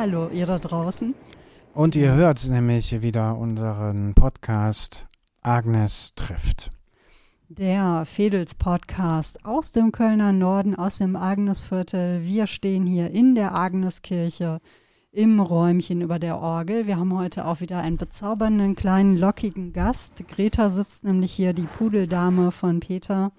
Hallo ihr da draußen. Und ihr hört nämlich wieder unseren Podcast Agnes trifft. Der Fedels Podcast aus dem Kölner Norden, aus dem Agnesviertel. Wir stehen hier in der Agneskirche im Räumchen über der Orgel. Wir haben heute auch wieder einen bezaubernden kleinen lockigen Gast. Greta sitzt nämlich hier, die Pudeldame von Peter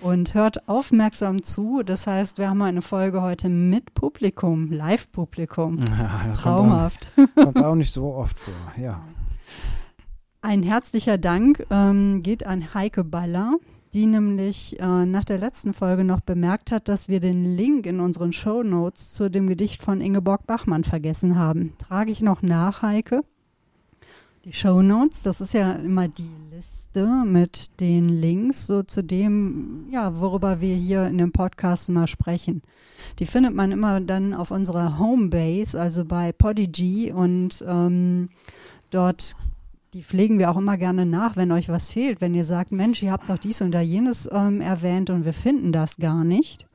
und hört aufmerksam zu. Das heißt, wir haben eine Folge heute mit Publikum, Live-Publikum. Ja, Traumhaft. Kommt auch, kommt auch, nicht so oft vor, ja. Ein herzlicher Dank ähm, geht an Heike Baller, die nämlich äh, nach der letzten Folge noch bemerkt hat, dass wir den Link in unseren Show Notes zu dem Gedicht von Ingeborg Bachmann vergessen haben. Trage ich noch nach, Heike? Die Show Notes, das ist ja immer die Liste mit den Links so zu dem, ja, worüber wir hier in dem Podcast mal sprechen. Die findet man immer dann auf unserer Homebase, also bei Podigy und ähm, dort die pflegen wir auch immer gerne nach, wenn euch was fehlt. Wenn ihr sagt, Mensch, ihr habt doch dies und da jenes ähm, erwähnt und wir finden das gar nicht.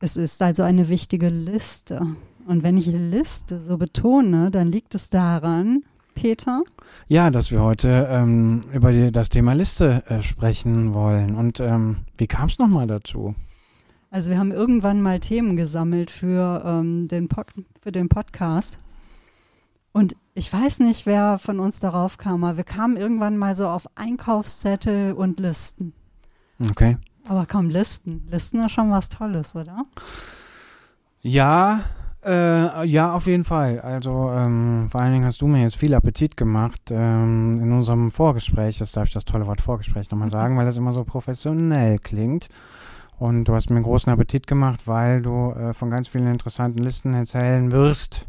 Es ist also eine wichtige Liste. Und wenn ich Liste so betone, dann liegt es daran, Peter? Ja, dass wir heute ähm, über die, das Thema Liste äh, sprechen wollen. Und ähm, wie kam es nochmal dazu? Also wir haben irgendwann mal Themen gesammelt für, ähm, den, Pod für den Podcast. Und ich weiß nicht, wer von uns darauf kam, aber wir kamen irgendwann mal so auf Einkaufszettel und Listen. Okay. Aber komm, Listen. Listen ist schon was Tolles, oder? Ja, äh, ja, auf jeden Fall. Also ähm, vor allen Dingen hast du mir jetzt viel Appetit gemacht ähm, in unserem Vorgespräch. Das darf ich das tolle Wort Vorgespräch nochmal sagen, weil das immer so professionell klingt. Und du hast mir großen Appetit gemacht, weil du äh, von ganz vielen interessanten Listen erzählen wirst.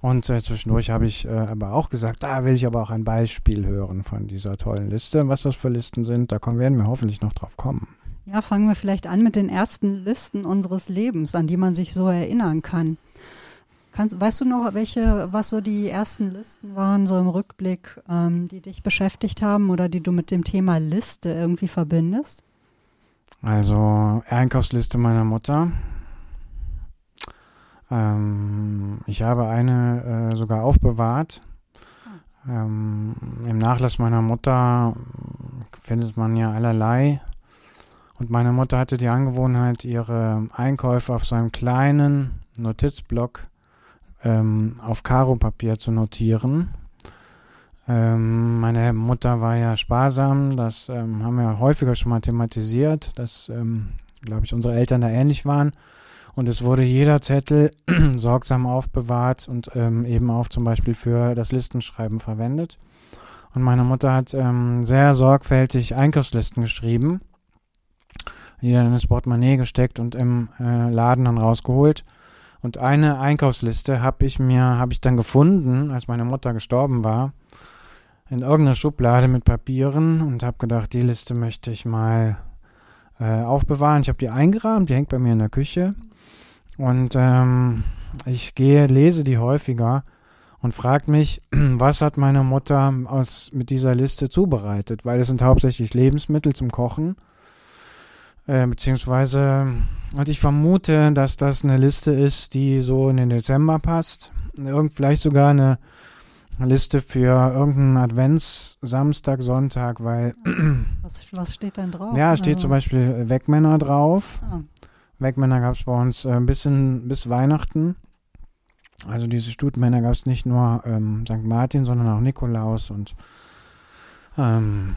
Und äh, zwischendurch habe ich äh, aber auch gesagt, da will ich aber auch ein Beispiel hören von dieser tollen Liste. Was das für Listen sind, da kommen, werden wir hoffentlich noch drauf kommen. Ja, fangen wir vielleicht an mit den ersten Listen unseres Lebens, an die man sich so erinnern kann. Kannst, weißt du noch, welche, was so die ersten Listen waren, so im Rückblick, ähm, die dich beschäftigt haben oder die du mit dem Thema Liste irgendwie verbindest? Also Einkaufsliste meiner Mutter, ähm, ich habe eine äh, sogar aufbewahrt. Ähm, Im Nachlass meiner Mutter findet man ja allerlei. Und meine Mutter hatte die Angewohnheit, ihre Einkäufe auf so einem kleinen Notizblock ähm, auf Karo-Papier zu notieren. Ähm, meine Mutter war ja sparsam, das ähm, haben wir häufiger schon mal thematisiert, dass, ähm, glaube ich, unsere Eltern da ähnlich waren. Und es wurde jeder Zettel sorgsam aufbewahrt und ähm, eben auch zum Beispiel für das Listenschreiben verwendet. Und meine Mutter hat ähm, sehr sorgfältig Einkaufslisten geschrieben, die dann ins Portemonnaie gesteckt und im äh, Laden dann rausgeholt. Und eine Einkaufsliste habe ich mir, habe ich dann gefunden, als meine Mutter gestorben war, in irgendeiner Schublade mit Papieren und habe gedacht, die Liste möchte ich mal äh, aufbewahren. Ich habe die eingerahmt, die hängt bei mir in der Küche. Und ähm, ich gehe, lese die häufiger und frage mich, was hat meine Mutter aus, mit dieser Liste zubereitet? Weil es sind hauptsächlich Lebensmittel zum Kochen. Äh, beziehungsweise, und ich vermute, dass das eine Liste ist, die so in den Dezember passt. Irgend, vielleicht sogar eine Liste für irgendeinen Adventssamstag, Sonntag, weil. Was, was steht denn drauf? Ja, steht zum Beispiel Wegmänner drauf. Ah. Wegmänner gab es bei uns äh, ein bisschen bis Weihnachten. Also diese Stutmänner gab es nicht nur ähm, St. Martin, sondern auch Nikolaus und ähm,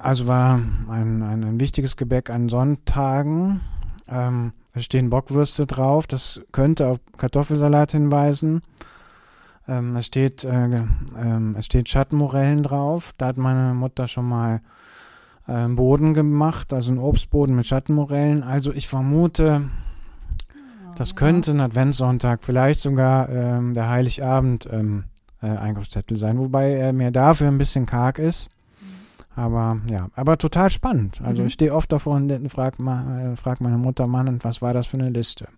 also war ein, ein, ein, wichtiges Gebäck an Sonntagen. Ähm, es stehen Bockwürste drauf, das könnte auf Kartoffelsalat hinweisen. Ähm, es, steht, äh, äh, es steht Schattenmorellen drauf, da hat meine Mutter schon mal äh, Boden gemacht, also ein Obstboden mit Schattenmorellen. Also ich vermute, das könnte ein Adventssonntag, vielleicht sogar ähm, der Heiligabend ähm, äh, Einkaufszettel sein, wobei er mir dafür ein bisschen karg ist. Aber ja, aber total spannend. Also mhm. ich stehe oft davor und frage äh, frag meine Mutter, Mann, und was war das für eine Liste?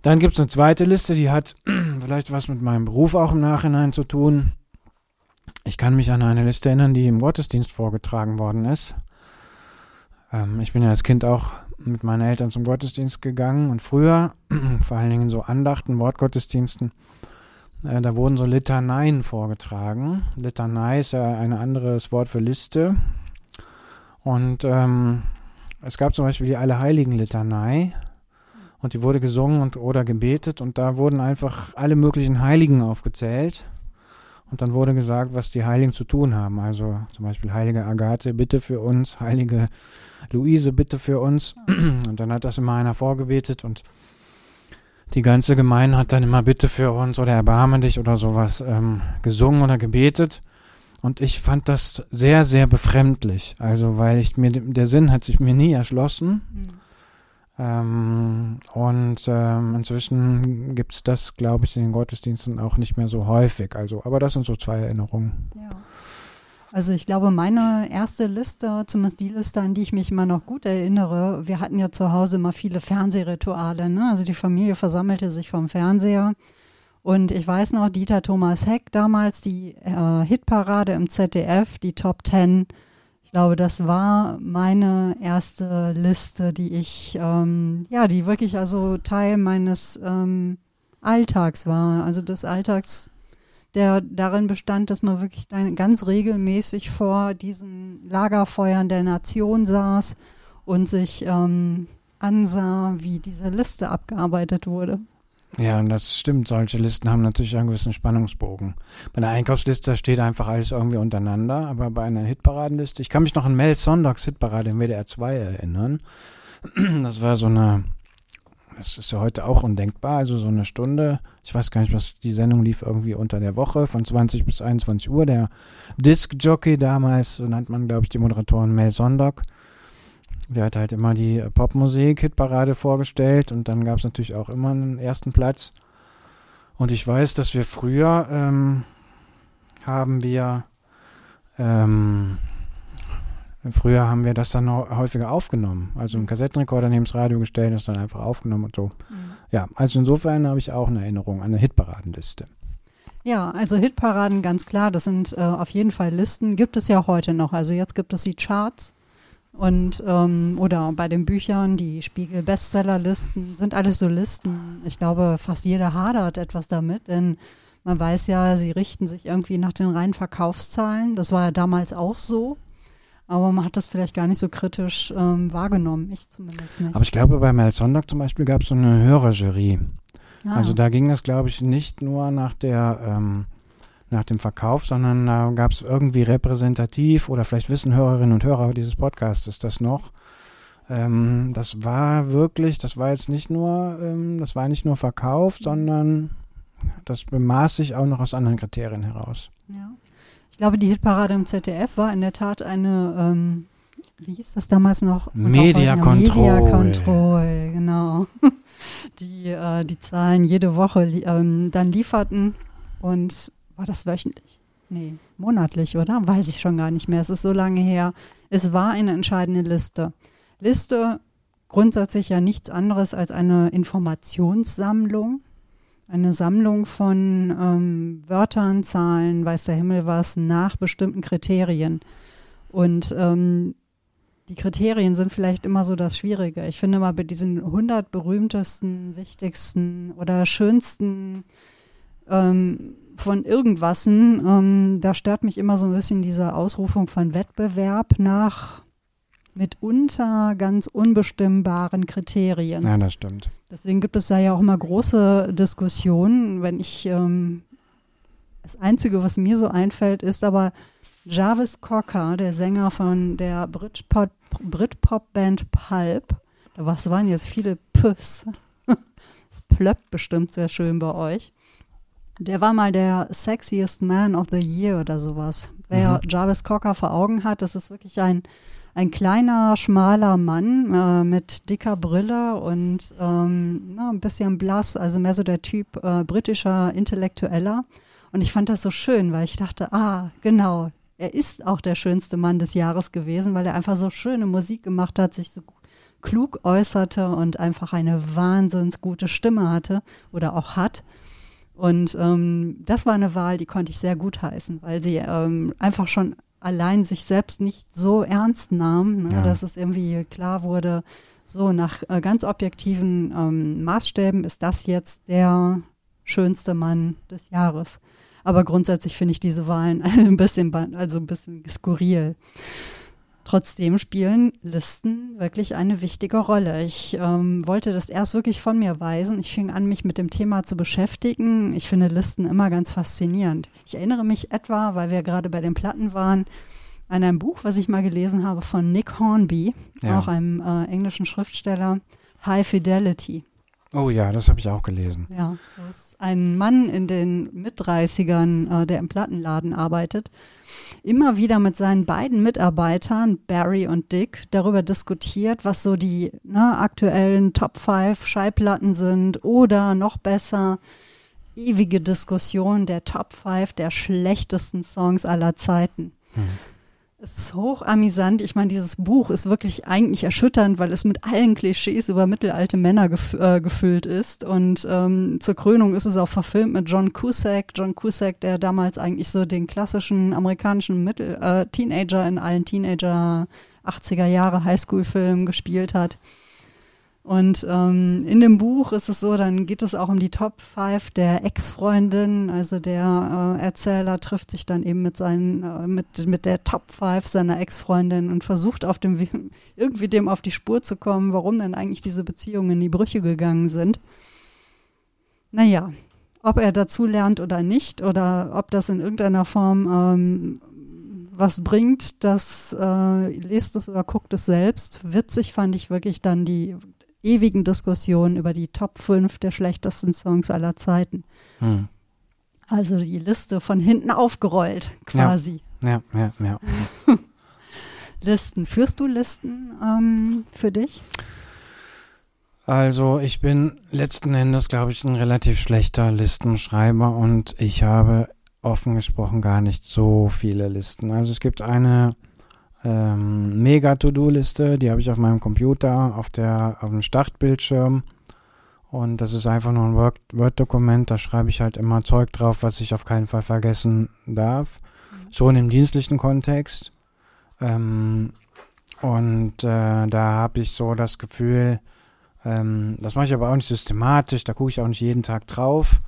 Dann gibt es eine zweite Liste, die hat vielleicht was mit meinem Beruf auch im Nachhinein zu tun. Ich kann mich an eine Liste erinnern, die im Gottesdienst vorgetragen worden ist. Ähm, ich bin ja als Kind auch mit meinen Eltern zum Gottesdienst gegangen und früher, vor allen Dingen so Andachten, Wortgottesdiensten, da wurden so Litaneien vorgetragen. Litanei ist ja ein anderes Wort für Liste. Und ähm, es gab zum Beispiel die Allerheiligen-Litanei und die wurde gesungen und oder gebetet und da wurden einfach alle möglichen Heiligen aufgezählt. Und dann wurde gesagt, was die Heiligen zu tun haben. Also zum Beispiel Heilige Agathe, bitte für uns. Heilige Luise, bitte für uns. Und dann hat das immer einer vorgebetet und die ganze Gemeinde hat dann immer bitte für uns oder erbarme dich oder sowas ähm, gesungen oder gebetet. Und ich fand das sehr, sehr befremdlich. Also, weil ich mir, der Sinn hat sich mir nie erschlossen. Mhm. Ähm, und ähm, inzwischen gibt es das, glaube ich, in den Gottesdiensten auch nicht mehr so häufig. Also, aber das sind so zwei Erinnerungen. Ja. Also ich glaube, meine erste Liste, zumindest die Liste, an die ich mich immer noch gut erinnere, wir hatten ja zu Hause immer viele Fernsehrituale. Ne? Also die Familie versammelte sich vom Fernseher. Und ich weiß noch, Dieter Thomas Heck damals, die äh, Hitparade im ZDF, die Top Ten. Ich glaube, das war meine erste Liste, die ich, ähm, ja, die wirklich also Teil meines ähm, Alltags war. Also des Alltags der darin bestand, dass man wirklich ganz regelmäßig vor diesen Lagerfeuern der Nation saß und sich ähm, ansah, wie diese Liste abgearbeitet wurde. Ja, und das stimmt. Solche Listen haben natürlich einen gewissen Spannungsbogen. Bei einer Einkaufsliste steht einfach alles irgendwie untereinander, aber bei einer Hitparadenliste, ich kann mich noch an Mel Sonntags Hitparade im WDR 2 erinnern. Das war so eine das ist ja heute auch undenkbar. Also so eine Stunde, ich weiß gar nicht, was die Sendung lief irgendwie unter der Woche von 20 bis 21 Uhr. Der Disc Jockey damals, so nennt man, glaube ich, die Moderatoren Mel Sondag. Der hat halt immer die Popmusik, Hitparade vorgestellt und dann gab es natürlich auch immer einen ersten Platz. Und ich weiß, dass wir früher ähm, haben wir ähm, Früher haben wir das dann häufiger aufgenommen. Also einen Kassettenrekorder neben das Radio gestellt, das dann einfach aufgenommen und so. Mhm. Ja, also insofern habe ich auch eine Erinnerung an eine Hitparadenliste. Ja, also Hitparaden ganz klar, das sind äh, auf jeden Fall Listen, gibt es ja heute noch. Also jetzt gibt es die Charts und ähm, oder bei den Büchern die Spiegel Bestsellerlisten sind alles so Listen. Ich glaube, fast jeder hadert etwas damit, denn man weiß ja, sie richten sich irgendwie nach den reinen Verkaufszahlen. Das war ja damals auch so. Aber man hat das vielleicht gar nicht so kritisch ähm, wahrgenommen. Ich zumindest nicht. Aber ich glaube, bei Mel Sonntag zum Beispiel gab es so eine Hörerjury. Ah. Also da ging es, glaube ich, nicht nur nach der ähm, nach dem Verkauf, sondern da gab es irgendwie repräsentativ oder vielleicht wissen Hörerinnen und Hörer dieses Podcasts das noch. Ähm, das war wirklich, das war jetzt nicht nur, ähm, das war nicht nur verkauft, sondern das bemaß sich auch noch aus anderen Kriterien heraus. Ja. Ich glaube, die Hitparade im ZDF war in der Tat eine, ähm, wie hieß das damals noch? Media Control. Media Control, genau. Die äh, die Zahlen jede Woche ähm, dann lieferten. Und war das wöchentlich? Nee, monatlich, oder? Weiß ich schon gar nicht mehr. Es ist so lange her. Es war eine entscheidende Liste. Liste grundsätzlich ja nichts anderes als eine Informationssammlung eine Sammlung von ähm, Wörtern, Zahlen, weiß der Himmel was, nach bestimmten Kriterien. Und ähm, die Kriterien sind vielleicht immer so das Schwierige. Ich finde mal bei diesen 100 berühmtesten, wichtigsten oder schönsten ähm, von irgendwasen, ähm, da stört mich immer so ein bisschen diese Ausrufung von Wettbewerb nach mitunter ganz unbestimmbaren Kriterien. Ja, das stimmt. Deswegen gibt es da ja auch immer große Diskussionen. Wenn ich, ähm, das Einzige, was mir so einfällt, ist aber Jarvis Cocker, der Sänger von der Britpop-Band Pulp. Was waren jetzt viele Püss? Das plöppt bestimmt sehr schön bei euch. Der war mal der sexiest man of the year oder sowas. Wer mhm. Jarvis Cocker vor Augen hat, das ist wirklich ein ein kleiner, schmaler Mann äh, mit dicker Brille und ähm, na, ein bisschen blass, also mehr so der Typ äh, britischer Intellektueller. Und ich fand das so schön, weil ich dachte, ah, genau, er ist auch der schönste Mann des Jahres gewesen, weil er einfach so schöne Musik gemacht hat, sich so klug äußerte und einfach eine wahnsinns gute Stimme hatte oder auch hat. Und ähm, das war eine Wahl, die konnte ich sehr gut heißen, weil sie ähm, einfach schon allein sich selbst nicht so ernst nahm, ne, Ja. dass es irgendwie klar wurde, so nach äh, ganz objektiven ähm, Maßstäben ist das jetzt der schönste Mann des Jahres. Aber grundsätzlich finde ich diese Wahlen ein bisschen, also ein bisschen skurril. Trotzdem spielen Listen wirklich eine wichtige Rolle. Ich ähm, wollte das erst wirklich von mir weisen. Ich fing an, mich mit dem Thema zu beschäftigen. Ich finde Listen immer ganz faszinierend. Ich erinnere mich etwa, weil wir gerade bei den Platten waren, an ein Buch, was ich mal gelesen habe von Nick Hornby, Ja. auch einem äh, englischen Schriftsteller, High Fidelity. Oh ja, das habe ich auch gelesen. Ja, das ist ein Mann in den Mit-30ern, äh, der im Plattenladen arbeitet, immer wieder mit seinen beiden Mitarbeitern, Barry und Dick, darüber diskutiert, was so die ne, aktuellen Top 5 Schallplatten sind oder noch besser, ewige Diskussion der Top 5 der schlechtesten Songs aller Zeiten. Hm. Es ist hoch amüsant. Ich meine, dieses Buch ist wirklich eigentlich erschütternd, weil es mit allen Klischees über mittelalte Männer gef äh, gefüllt ist. Und ähm, zur Krönung ist es auch verfilmt mit John Cusack. John Cusack, der damals eigentlich so den klassischen amerikanischen Mittel äh, Teenager in allen Teenager 80er Jahre Highschool-Filmen gespielt hat. Und ähm, in dem Buch ist es so, dann geht es auch um die Top 5 der Ex-Freundin. Also der äh, Erzähler trifft sich dann eben mit seinen, äh, mit, mit der Top 5 seiner Ex-Freundin und versucht auf dem, irgendwie dem auf die Spur zu kommen, warum denn eigentlich diese Beziehungen in die Brüche gegangen sind. Naja, ob er dazu lernt oder nicht oder ob das in irgendeiner Form ähm, was bringt, das äh, lest es oder guckt es selbst. Witzig fand ich wirklich dann die ewigen Diskussionen über die Top 5 der schlechtesten Songs aller Zeiten. Hm. Also die Liste von hinten aufgerollt, quasi. Ja, ja, ja. Listen. Führst du Listen ähm, für dich? Also ich bin letzten Endes, glaube ich, ein relativ schlechter Listenschreiber und ich habe offen gesprochen gar nicht so viele Listen. Also es gibt eine ähm, Mega-To-Do-Liste, die habe ich auf meinem Computer, auf, der, auf dem Startbildschirm. Und das ist einfach nur ein Word- Word-Dokument, da schreibe ich halt immer Zeug drauf, was ich auf keinen Fall vergessen darf. Schon im dienstlichen Kontext. Ähm, und äh, da habe ich so das Gefühl, ähm, das mache ich aber auch nicht systematisch, da gucke ich auch nicht jeden Tag drauf.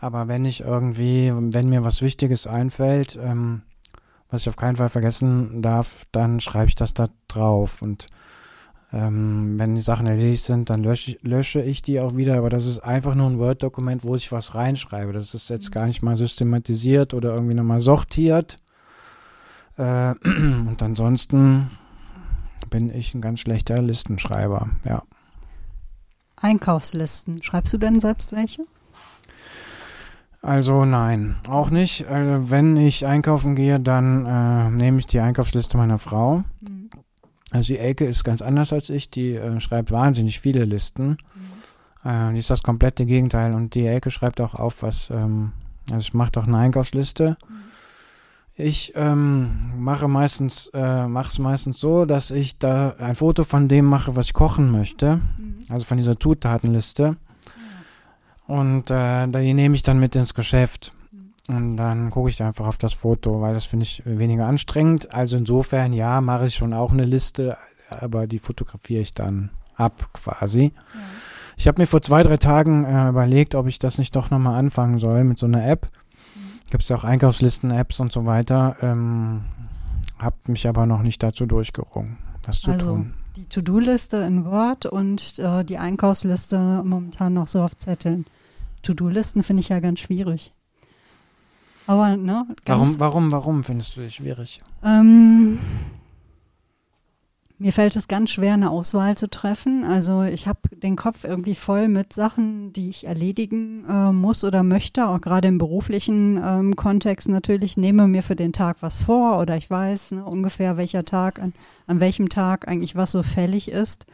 Aber wenn ich irgendwie, wenn mir was Wichtiges einfällt, ähm, was ich auf keinen Fall vergessen darf, dann schreibe ich das da drauf. Und ähm, wenn die Sachen erledigt sind, dann lösche, ich- lösche ich die auch wieder. Aber das ist einfach nur ein Word-Dokument, wo ich was reinschreibe. Das ist jetzt gar nicht mal systematisiert oder irgendwie nochmal sortiert. Äh, und ansonsten bin ich ein ganz schlechter Listenschreiber, ja. Einkaufslisten. Schreibst du denn selbst welche? Also nein, auch nicht. Also wenn ich einkaufen gehe, dann äh, nehme ich die Einkaufsliste meiner Frau. Also die Elke ist ganz anders als ich, die äh, schreibt wahnsinnig viele Listen. Äh, die ist das komplette Gegenteil und die Elke schreibt auch auf, was, ähm, also ich mache doch eine Einkaufsliste. Ich ähm, mache meistens, äh, mache es meistens so, dass ich da ein Foto von dem mache, was ich kochen möchte. Also von dieser Zutatenliste. Und äh, die nehme ich dann mit ins Geschäft. Und dann gucke ich einfach auf das Foto, weil das finde ich weniger anstrengend. Also insofern, ja, mache ich schon auch eine Liste, aber die fotografiere ich dann ab quasi. Ich habe mir vor zwei, drei Tagen äh, überlegt, ob ich das nicht doch nochmal anfangen soll mit so einer App. Gibt es ja auch Einkaufslisten-Apps und so weiter. Ähm, habe mich aber noch nicht dazu durchgerungen, das zu Also tun. die To-Do-Liste in Word und äh, die Einkaufsliste momentan noch so auf Zetteln. To-Do-Listen finde ich ja ganz schwierig. Aber, ne? Warum, warum, warum findest du das schwierig? Ähm, mir fällt es ganz schwer, eine Auswahl zu treffen. Also ich habe den Kopf irgendwie voll mit Sachen, die ich erledigen äh, muss oder möchte, auch gerade im beruflichen ähm, Kontext natürlich. Nehme mir für den Tag was vor oder ich weiß ne, ungefähr, welcher Tag, an, an welchem Tag eigentlich was so fällig ist.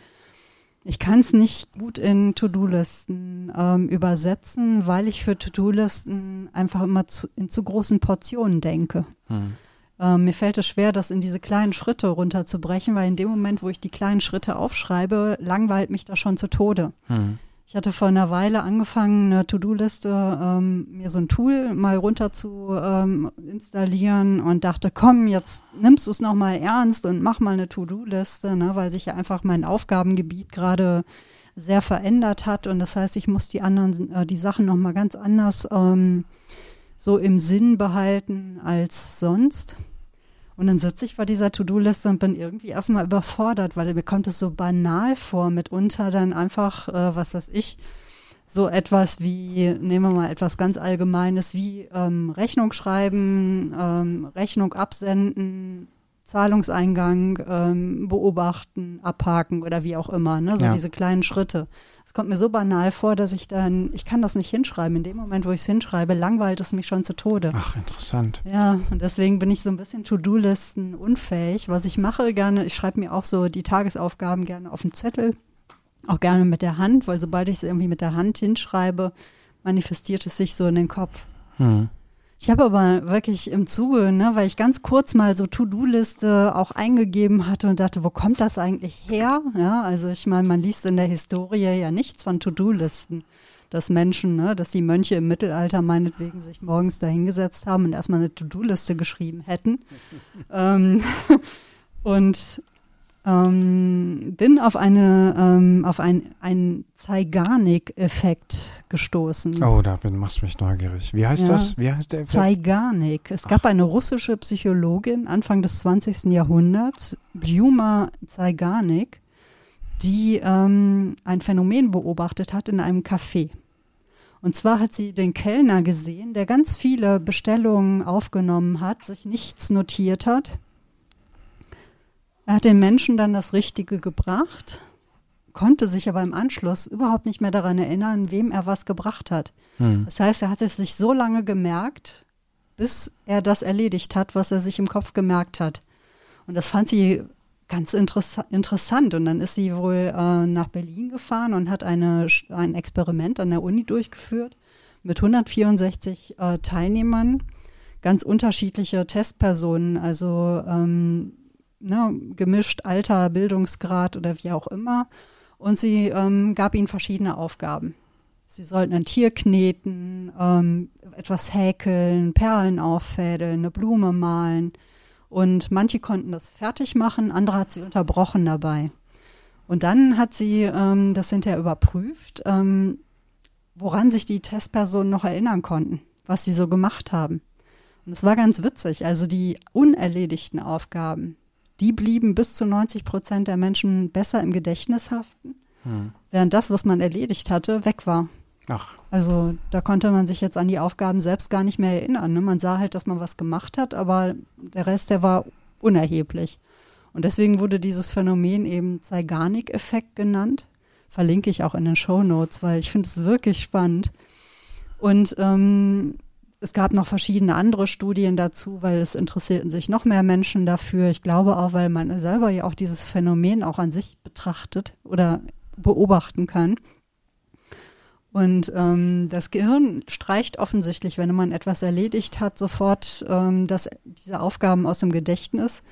Ich kann es nicht gut in To-Do-Listen ähm, übersetzen, weil ich für To-Do-Listen einfach immer zu, in zu großen Portionen denke. Hm. Ähm, mir fällt es schwer, das in diese kleinen Schritte runterzubrechen, weil in dem Moment, wo ich die kleinen Schritte aufschreibe, langweilt mich das schon zu Tode. Hm. Ich hatte vor einer Weile angefangen, eine To-Do-Liste, ähm, mir so ein Tool mal runter zu ähm, installieren und dachte, komm, jetzt nimmst du es nochmal ernst und mach mal eine To-Do-Liste, ne, weil sich ja einfach mein Aufgabengebiet gerade sehr verändert hat und das heißt, ich muss die anderen, äh, die Sachen nochmal ganz anders ähm, so im Sinn behalten als sonst. Und dann sitze ich vor dieser To-Do-Liste und bin irgendwie erstmal überfordert, weil mir kommt es so banal vor, mitunter dann einfach, äh, was weiß ich, so etwas wie, nehmen wir mal etwas ganz Allgemeines, wie ähm, Rechnung schreiben, ähm, Rechnung absenden, Zahlungseingang ähm, beobachten, abhaken oder wie auch immer, ne? so ja. diese kleinen Schritte. Es kommt mir so banal vor, dass ich dann, ich kann das nicht hinschreiben. In dem Moment, wo ich es hinschreibe, langweilt es mich schon zu Tode. Ach, interessant. Ja, und deswegen bin ich so ein bisschen To-Do-Listen unfähig. Was ich mache gerne, ich schreibe mir auch so die Tagesaufgaben gerne auf den Zettel, auch gerne mit der Hand, weil sobald ich es irgendwie mit der Hand hinschreibe, manifestiert es sich so in den Kopf. Hm. Ich habe aber wirklich im Zuge, ne, weil ich ganz kurz mal so To-Do-Liste auch eingegeben hatte und dachte, wo kommt das eigentlich her? Ja, also ich meine, man liest in der Historie ja nichts von To-Do-Listen, dass Menschen, ne, dass die Mönche im Mittelalter meinetwegen sich morgens dahingesetzt haben und erstmal eine To-Do-Liste geschrieben hätten. ähm, und ähm, bin auf eine ähm, auf ein, einen Zeigarnik-Effekt gestoßen. Oh, da bin, machst du mich neugierig. Wie heißt ja. das? Wie heißt der Effekt? Zeigarnik. Es Ach. gab eine russische Psychologin Anfang des 20. Jahrhunderts, Bjuma Zeigarnik, die ähm, ein Phänomen beobachtet hat in einem Café. Und zwar hat sie den Kellner gesehen, der ganz viele Bestellungen aufgenommen hat, sich nichts notiert hat er hat den Menschen dann das Richtige gebracht, konnte sich aber im Anschluss überhaupt nicht mehr daran erinnern, wem er was gebracht hat. Hm. Das heißt, er hat es sich so lange gemerkt, bis er das erledigt hat, was er sich im Kopf gemerkt hat. Und das fand sie ganz interess interessant. Und dann ist sie wohl äh, nach Berlin gefahren und hat eine, ein Experiment an der Uni durchgeführt mit 164 äh, Teilnehmern, ganz unterschiedliche Testpersonen, also ähm, ne, gemischt Alter, Bildungsgrad oder wie auch immer. Und sie ähm, gab ihnen verschiedene Aufgaben. Sie sollten ein Tier kneten, ähm, etwas häkeln, Perlen auffädeln, eine Blume malen. Und manche konnten das fertig machen, andere hat sie unterbrochen dabei. Und dann hat sie ähm, das hinterher überprüft, ähm, woran sich die Testpersonen noch erinnern konnten, was sie so gemacht haben. Und es war ganz witzig. Also die unerledigten Aufgaben, die blieben bis zu 90 Prozent der Menschen besser im Gedächtnis haften, hm. während das, was man erledigt hatte, weg war. Ach. Also da konnte man sich jetzt an die Aufgaben selbst gar nicht mehr erinnern. Ne? Man sah halt, dass man was gemacht hat, aber der Rest, der war unerheblich. Und deswegen wurde dieses Phänomen eben Zeigarnik-Effekt genannt. Verlinke ich auch in den Show Notes, weil ich finde es wirklich spannend. Und ähm, es gab noch verschiedene andere Studien dazu, weil es interessierten sich noch mehr Menschen dafür. Ich glaube auch, weil man selber ja auch dieses Phänomen auch an sich betrachtet oder beobachten kann. Und ähm, das Gehirn streicht offensichtlich, wenn man etwas erledigt hat, sofort ähm, das, diese Aufgaben aus dem Gedächtnis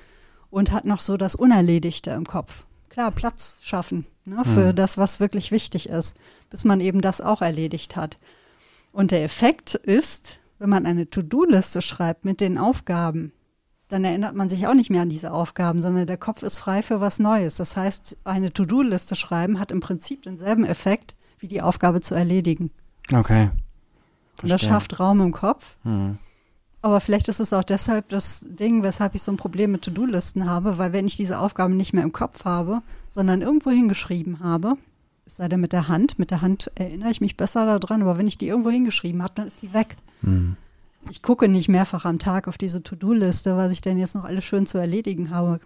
und hat noch so das Unerledigte im Kopf. Klar, Platz schaffen ne, für mhm. das, was wirklich wichtig ist, bis man eben das auch erledigt hat. Und der Effekt ist, wenn man eine To-Do-Liste schreibt mit den Aufgaben, dann erinnert man sich auch nicht mehr an diese Aufgaben, sondern der Kopf ist frei für was Neues. Das heißt, eine To-Do-Liste schreiben hat im Prinzip denselben Effekt, wie die Aufgabe zu erledigen. Okay. Verstehe. Und das schafft Raum im Kopf. Mhm. Aber vielleicht ist es auch deshalb das Ding, weshalb ich so ein Problem mit To-Do-Listen habe, weil wenn ich diese Aufgaben nicht mehr im Kopf habe, sondern irgendwo hingeschrieben habe, es sei denn mit der Hand, mit der Hand erinnere ich mich besser daran, aber wenn ich die irgendwo hingeschrieben habe, dann ist sie weg. Mhm. Ich gucke nicht mehrfach am Tag auf diese To-Do-Liste, was ich denn jetzt noch alles schön zu erledigen habe.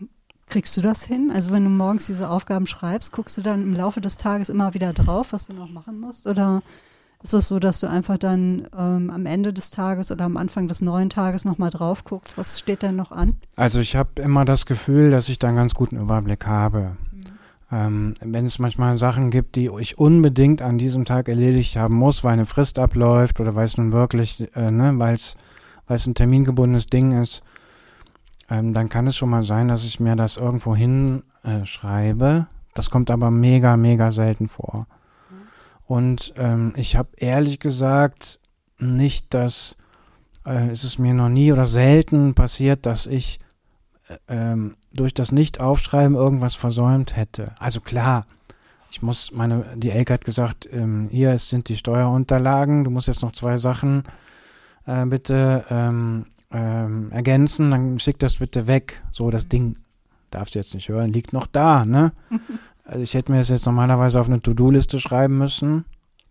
Kriegst du das hin? Also wenn du morgens diese Aufgaben schreibst, guckst du dann im Laufe des Tages immer wieder drauf, was du noch machen musst? Oder ist es so, dass du einfach dann ähm, am Ende des Tages oder am Anfang des neuen Tages nochmal drauf guckst? Was steht denn noch an? Also ich habe immer das Gefühl, dass ich da einen ganz guten Überblick habe. Ähm, wenn es manchmal Sachen gibt, die ich unbedingt an diesem Tag erledigt haben muss, weil eine Frist abläuft oder weil es nun wirklich, äh, ne, weil es ein termingebundenes Ding ist, ähm, dann kann es schon mal sein, dass ich mir das irgendwo hinschreibe. Äh, das kommt aber mega, mega selten vor. Und ähm, ich habe ehrlich gesagt nicht, dass äh, es ist mir noch nie oder selten passiert, dass ich ähm, durch das Nicht-Aufschreiben irgendwas versäumt hätte. Also klar, ich muss meine, die Elke hat gesagt, ähm, hier sind die Steuerunterlagen, du musst jetzt noch zwei Sachen äh, bitte ähm, ähm, ergänzen, dann schick das bitte weg. So, das Ding darfst du jetzt nicht hören, liegt noch da, ne? Also ich hätte mir das jetzt normalerweise auf eine To-Do-Liste schreiben müssen.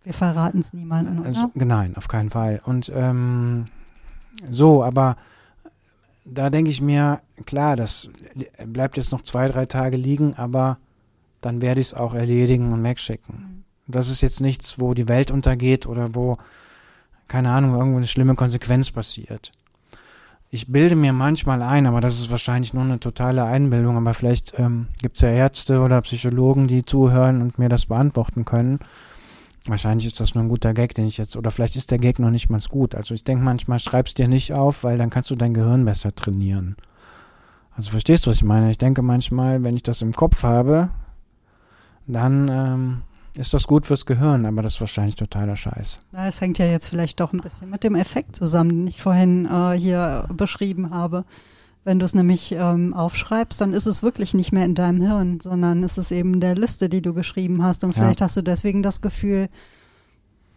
Wir verraten es niemandem, oder? Also, nein, auf keinen Fall. Und ähm, so, aber da denke ich mir, klar, das bleibt jetzt noch zwei, drei Tage liegen, aber dann werde ich es auch erledigen und wegschicken. Mhm. Das ist jetzt nichts, wo die Welt untergeht oder wo, keine Ahnung, irgendwo eine schlimme Konsequenz passiert ich bilde mir manchmal ein, aber das ist wahrscheinlich nur eine totale Einbildung, aber vielleicht ähm, gibt es ja Ärzte oder Psychologen, die zuhören und mir das beantworten können. Wahrscheinlich ist das nur ein guter Gag, den ich jetzt, oder vielleicht ist der Gag noch nicht mal gut. Also ich denke manchmal, schreib's dir nicht auf, weil dann kannst du dein Gehirn besser trainieren. Also verstehst du, was ich meine? Ich denke manchmal, wenn ich das im Kopf habe, dann ähm, ist das gut fürs Gehirn, aber das ist wahrscheinlich totaler Scheiß. Es hängt ja jetzt vielleicht doch ein bisschen mit dem Effekt zusammen, den ich vorhin äh, hier beschrieben habe. Wenn du es nämlich ähm, aufschreibst, dann ist es wirklich nicht mehr in deinem Hirn, sondern es ist eben der Liste, die du geschrieben hast. Und vielleicht ja. hast du deswegen das Gefühl,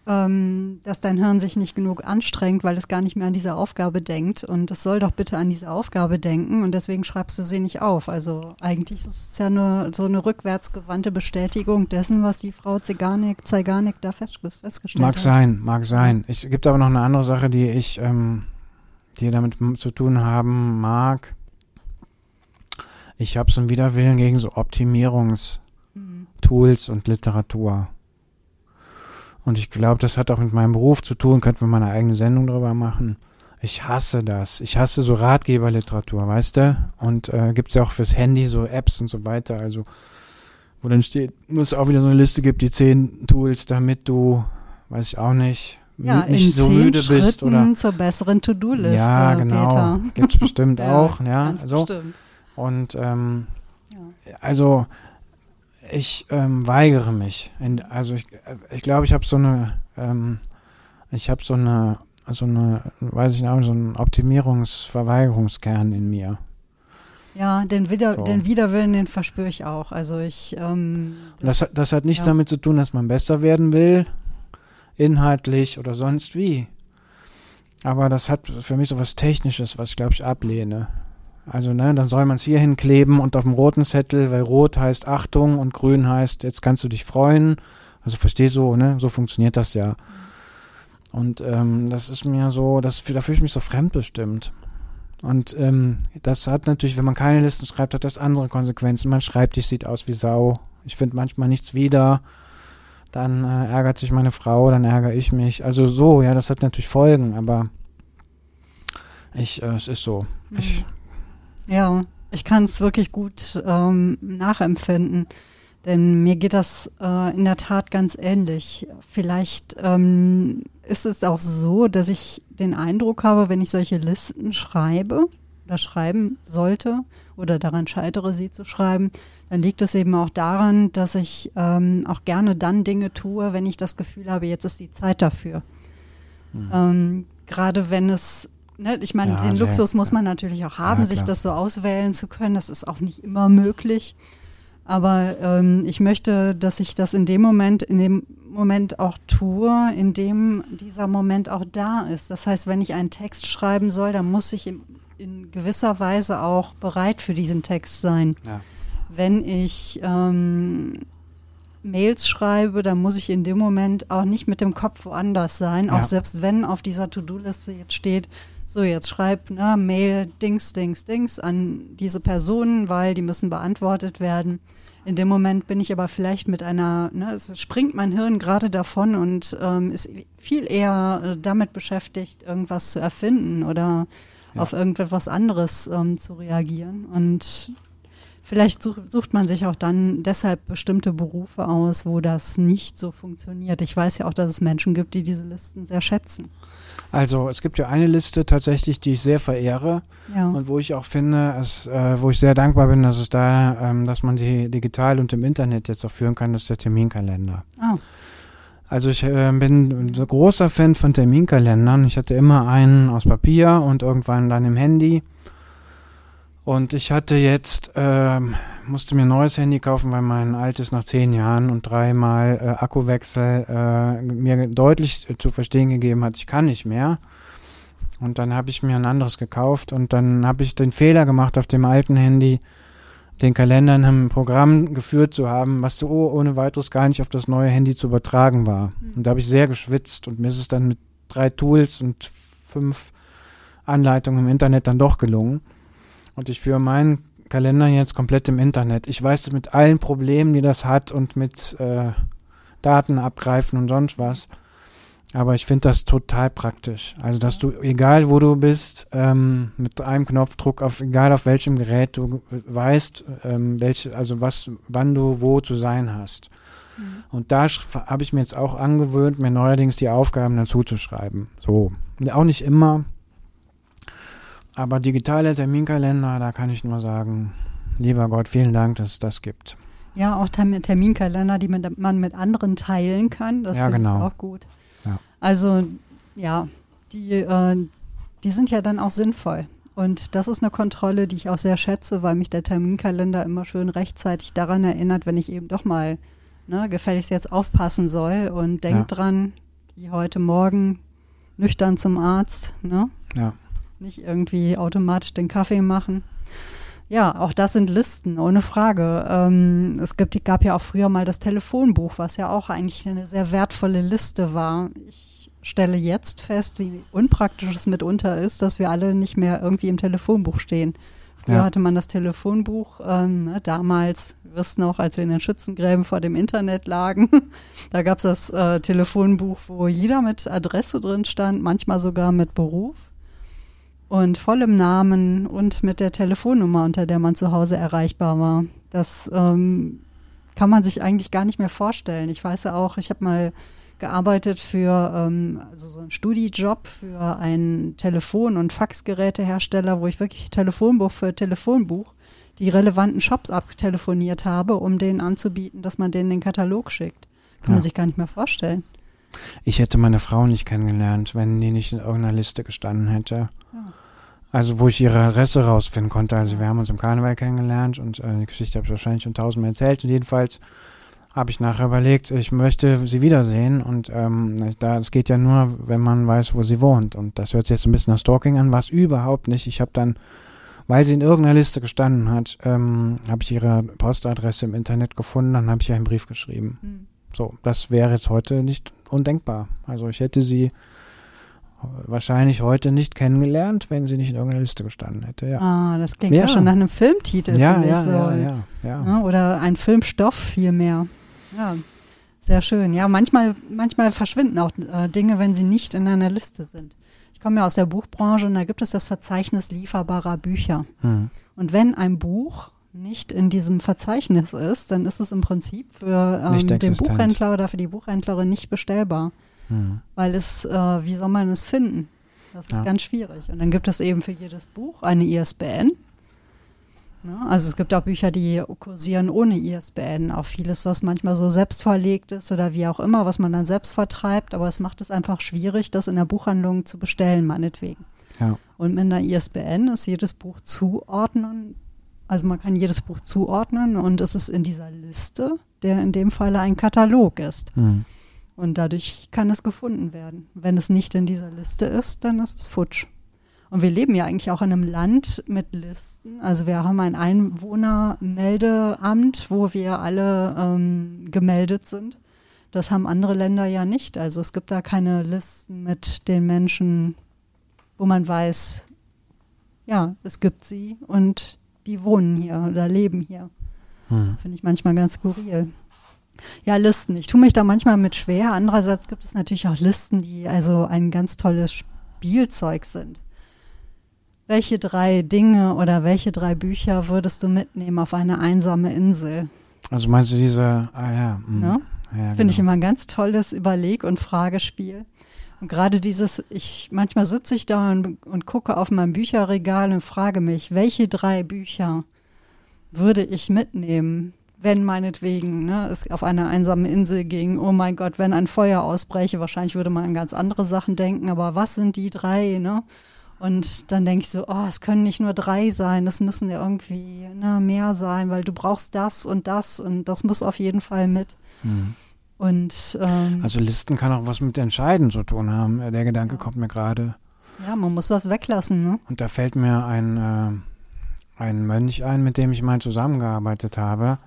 ähm, dass dein Hirn sich nicht genug anstrengt, weil es gar nicht mehr an diese Aufgabe denkt. Und es soll doch bitte an diese Aufgabe denken und deswegen schreibst du sie nicht auf. Also eigentlich ist es ja nur so eine rückwärtsgewandte Bestätigung dessen, was die Frau Zeigarnik, Zeigarnik da festgestellt mag hat. Mag sein, mag sein. Es gibt aber noch eine andere Sache, die ich, ähm, die damit zu tun haben mag. Ich habe so einen Widerwillen gegen so Optimierungstools mhm. und Literatur. Und ich glaube, das hat auch mit meinem Beruf zu tun, könnten wir mal eine eigene Sendung darüber machen. Ich hasse das. Ich hasse so Ratgeberliteratur, weißt du? Und äh, gibt es ja auch fürs Handy so Apps und so weiter. Also, wo dann steht, wo es auch wieder so eine Liste gibt, die zehn Tools, damit du, weiß ich auch nicht, ja, nicht so müde Schritten bist oder zur besseren To-Do-Liste. Ja, genau. Gibt es bestimmt auch, ja. Also, bestimmt. Und ähm, ja. also ich ähm, weigere mich. In, also ich glaube, ich, glaub, ich habe so eine, ähm, ich habe so eine, so eine, weiß ich nicht, so einen Optimierungsverweigerungskern in mir. Ja, den, Wider, so. den Widerwillen, den verspüre ich auch. Also ich. Ähm, das, das, das, hat nichts ja. damit zu tun, dass man besser werden will, inhaltlich oder sonst wie. Aber das hat für mich so was Technisches, was ich glaube ich ablehne. Also, ne, dann soll man es hier hinkleben und auf dem roten Zettel, weil rot heißt Achtung und grün heißt, jetzt kannst du dich freuen. Also verstehst du, ne? So funktioniert das ja. Und ähm, das ist mir so, das, da fühle ich mich so fremdbestimmt. Und ähm, das hat natürlich, wenn man keine Listen schreibt, hat das andere Konsequenzen. Mein Schreibtisch sieht aus wie Sau. Ich finde manchmal nichts wieder. Dann äh, ärgert sich meine Frau, dann ärgere ich mich. Also so, ja, das hat natürlich Folgen, aber ich, äh, es ist so. Mhm. Ich ja, ich kann es wirklich gut ähm, nachempfinden. Denn mir geht das äh, in der Tat ganz ähnlich. Vielleicht ähm, ist es auch so, dass ich den Eindruck habe, wenn ich solche Listen schreibe oder schreiben sollte oder daran scheitere, sie zu schreiben, dann liegt es eben auch daran, dass ich ähm, auch gerne dann Dinge tue, wenn ich das Gefühl habe, jetzt ist die Zeit dafür. Mhm. Ähm, gerade wenn es Ne, ich meine, ja, den Luxus muss man natürlich auch haben, ja, sich das so auswählen zu können. Das ist auch nicht immer möglich. Aber ähm, ich möchte, dass ich das in dem Moment, in dem Moment auch tue, in dem dieser Moment auch da ist. Das heißt, wenn ich einen Text schreiben soll, dann muss ich in, in gewisser Weise auch bereit für diesen Text sein. Ja. Wenn ich ähm, Mails schreibe, dann muss ich in dem Moment auch nicht mit dem Kopf woanders sein, ja. auch selbst wenn auf dieser To-Do-Liste jetzt steht, so jetzt schreib ne, Mail Dings, Dings, Dings an diese Personen, weil die müssen beantwortet werden. In dem Moment bin ich aber vielleicht mit einer, ne, es springt mein Hirn gerade davon und ähm, ist viel eher äh, damit beschäftigt, irgendwas zu erfinden oder ja. auf irgendetwas anderes ähm, zu reagieren. Und vielleicht such, sucht man sich auch dann deshalb bestimmte Berufe aus, wo das nicht so funktioniert. Ich weiß ja auch, dass es Menschen gibt, die diese Listen sehr schätzen. Also es gibt ja eine Liste tatsächlich, die ich sehr verehre ja. und wo ich auch finde, es, äh, wo ich sehr dankbar bin, dass es da, ähm, dass man die digital und im Internet jetzt auch führen kann, das ist der Terminkalender. Oh. Also ich äh, bin so großer Fan von Terminkalendern. Ich hatte immer einen aus Papier und irgendwann dann im Handy. Und ich hatte jetzt, äh, musste mir ein neues Handy kaufen, weil mein altes nach zehn Jahren und dreimal äh, Akkuwechsel äh, mir deutlich zu verstehen gegeben hat, ich kann nicht mehr. Und dann habe ich mir ein anderes gekauft und dann habe ich den Fehler gemacht auf dem alten Handy, den Kalender in einem Programm geführt zu haben, was so ohne weiteres gar nicht auf das neue Handy zu übertragen war. Mhm. Und da habe ich sehr geschwitzt und mir ist es dann mit drei Tools und fünf Anleitungen im Internet dann doch gelungen. Und ich führe meinen Kalender jetzt komplett im Internet. Ich weiß mit allen Problemen, die das hat und mit äh, Daten abgreifen und sonst was. Aber ich finde das total praktisch. Also, dass du, egal wo du bist, ähm, mit einem Knopfdruck, auf egal auf welchem Gerät du weißt, ähm, welche, also was, wann du wo zu sein hast. Mhm. Und da habe ich mir jetzt auch angewöhnt, mir neuerdings die Aufgaben dazu zu schreiben. So. Auch nicht immer. Aber digitale Terminkalender, da kann ich nur sagen, lieber Gott, vielen Dank, dass es das gibt. Ja, auch Terminkalender, die man mit anderen teilen kann. Das ja, genau. auch gut. Also ja, die, äh, die sind ja dann auch sinnvoll. Und das ist eine Kontrolle, die ich auch sehr schätze, weil mich der Terminkalender immer schön rechtzeitig daran erinnert, wenn ich eben doch mal ne, gefälligst jetzt aufpassen soll und denkt ja. dran, wie heute Morgen nüchtern zum Arzt, ne? Ja. Nicht irgendwie automatisch den Kaffee machen. Ja, auch das sind Listen, ohne Frage. Ähm, es gibt, gab ja auch früher mal das Telefonbuch, was ja auch eigentlich eine sehr wertvolle Liste war. Ich stelle jetzt fest, wie unpraktisch es mitunter ist, dass wir alle nicht mehr irgendwie im Telefonbuch stehen. Früher ja. hatte man das Telefonbuch, ähm, ne, damals, wir wissen noch, als wir in den Schützengräben vor dem Internet lagen, da gab es das äh, Telefonbuch, wo jeder mit Adresse drin stand, manchmal sogar mit Beruf und vollem Namen und mit der Telefonnummer, unter der man zu Hause erreichbar war. Das ähm, kann man sich eigentlich gar nicht mehr vorstellen. Ich weiß ja auch, ich habe mal gearbeitet für ähm, also so einen Studijob für einen Telefon- und Faxgerätehersteller, wo ich wirklich Telefonbuch für Telefonbuch die relevanten Shops abtelefoniert habe, um denen anzubieten, dass man denen den Katalog schickt. Kann ja. man sich gar nicht mehr vorstellen. Ich hätte meine Frau nicht kennengelernt, wenn die nicht in irgendeiner Liste gestanden hätte. Ja. Also wo ich ihre Adresse rausfinden konnte. Also wir haben uns im Karneval kennengelernt und äh, die Geschichte habe ich wahrscheinlich schon tausendmal erzählt. Und jedenfalls habe ich nachher überlegt, ich möchte sie wiedersehen. Und ähm, da es geht ja nur, wenn man weiß, wo sie wohnt. Und das hört sich jetzt ein bisschen nach Stalking an, was überhaupt nicht. Ich habe dann, weil sie in irgendeiner Liste gestanden hat, ähm, habe ich ihre Postadresse im Internet gefunden, dann habe ich ihr einen Brief geschrieben. Mhm. So, das wäre jetzt heute nicht undenkbar. Also ich hätte sie wahrscheinlich heute nicht kennengelernt, wenn sie nicht in irgendeiner Liste gestanden hätte. Ja. Ah, das klingt ja, ja schon nach einem Filmtitel. Ja, ja, so. ja, ja, ja. Oder ein Filmstoff vielmehr. Ja, sehr schön. Ja, manchmal, manchmal verschwinden auch äh, Dinge, wenn sie nicht in einer Liste sind. Ich komme ja aus der Buchbranche und da gibt es das Verzeichnis lieferbarer Bücher. Hm. Und wenn ein Buch nicht in diesem Verzeichnis ist, dann ist es im Prinzip für ähm, den Buchhändler oder für die Buchhändlerin nicht bestellbar. Mhm. Weil es, äh, wie soll man es finden? Das ist ja. ganz schwierig. Und dann gibt es eben für jedes Buch eine ISBN. Ja, also es gibt auch Bücher, die kursieren ohne ISBN, auch vieles, was manchmal so selbst verlegt ist oder wie auch immer, was man dann selbst vertreibt, aber es macht es einfach schwierig, das in der Buchhandlung zu bestellen, meinetwegen. Ja. Und mit einer ISBN ist jedes Buch zuordnen, also man kann jedes Buch zuordnen und es ist in dieser Liste, der in dem Falle ein Katalog ist. Mhm. Und dadurch kann es gefunden werden. Wenn es nicht in dieser Liste ist, dann ist es futsch. Und wir leben ja eigentlich auch in einem Land mit Listen. Also wir haben ein Einwohnermeldeamt, wo wir alle ähm, gemeldet sind. Das haben andere Länder ja nicht. Also es gibt da keine Listen mit den Menschen, wo man weiß, ja, es gibt sie und die wohnen hier oder leben hier. Hm. Finde ich manchmal ganz skurril. Ja, Listen. Ich tue mich da manchmal mit schwer. Andererseits gibt es natürlich auch Listen, die also ein ganz tolles Spielzeug sind. Welche drei Dinge oder welche drei Bücher würdest du mitnehmen auf eine einsame Insel? Also meinst du diese, ah ja. Mh. ja? ja Finde genau. ich immer ein ganz tolles Überleg- und Fragespiel. Und gerade dieses, ich, manchmal sitze ich da und, und gucke auf mein Bücherregal und frage mich, welche drei Bücher würde ich mitnehmen, wenn meinetwegen ne, es auf einer einsamen Insel ging, oh mein Gott, wenn ein Feuer ausbräche, wahrscheinlich würde man an ganz andere Sachen denken, aber was sind die drei, ne? Und dann denke ich so, oh, es können nicht nur drei sein, das müssen ja irgendwie ne, mehr sein, weil du brauchst das und das und das muss auf jeden Fall mit. Mhm. Und ähm, also Listen kann auch was mit Entscheiden zu tun haben. Der Gedanke ja. kommt mir gerade. Ja, man muss was weglassen, ne? Und da fällt mir ein, äh, ein Mönch ein, mit dem ich mal zusammengearbeitet habe.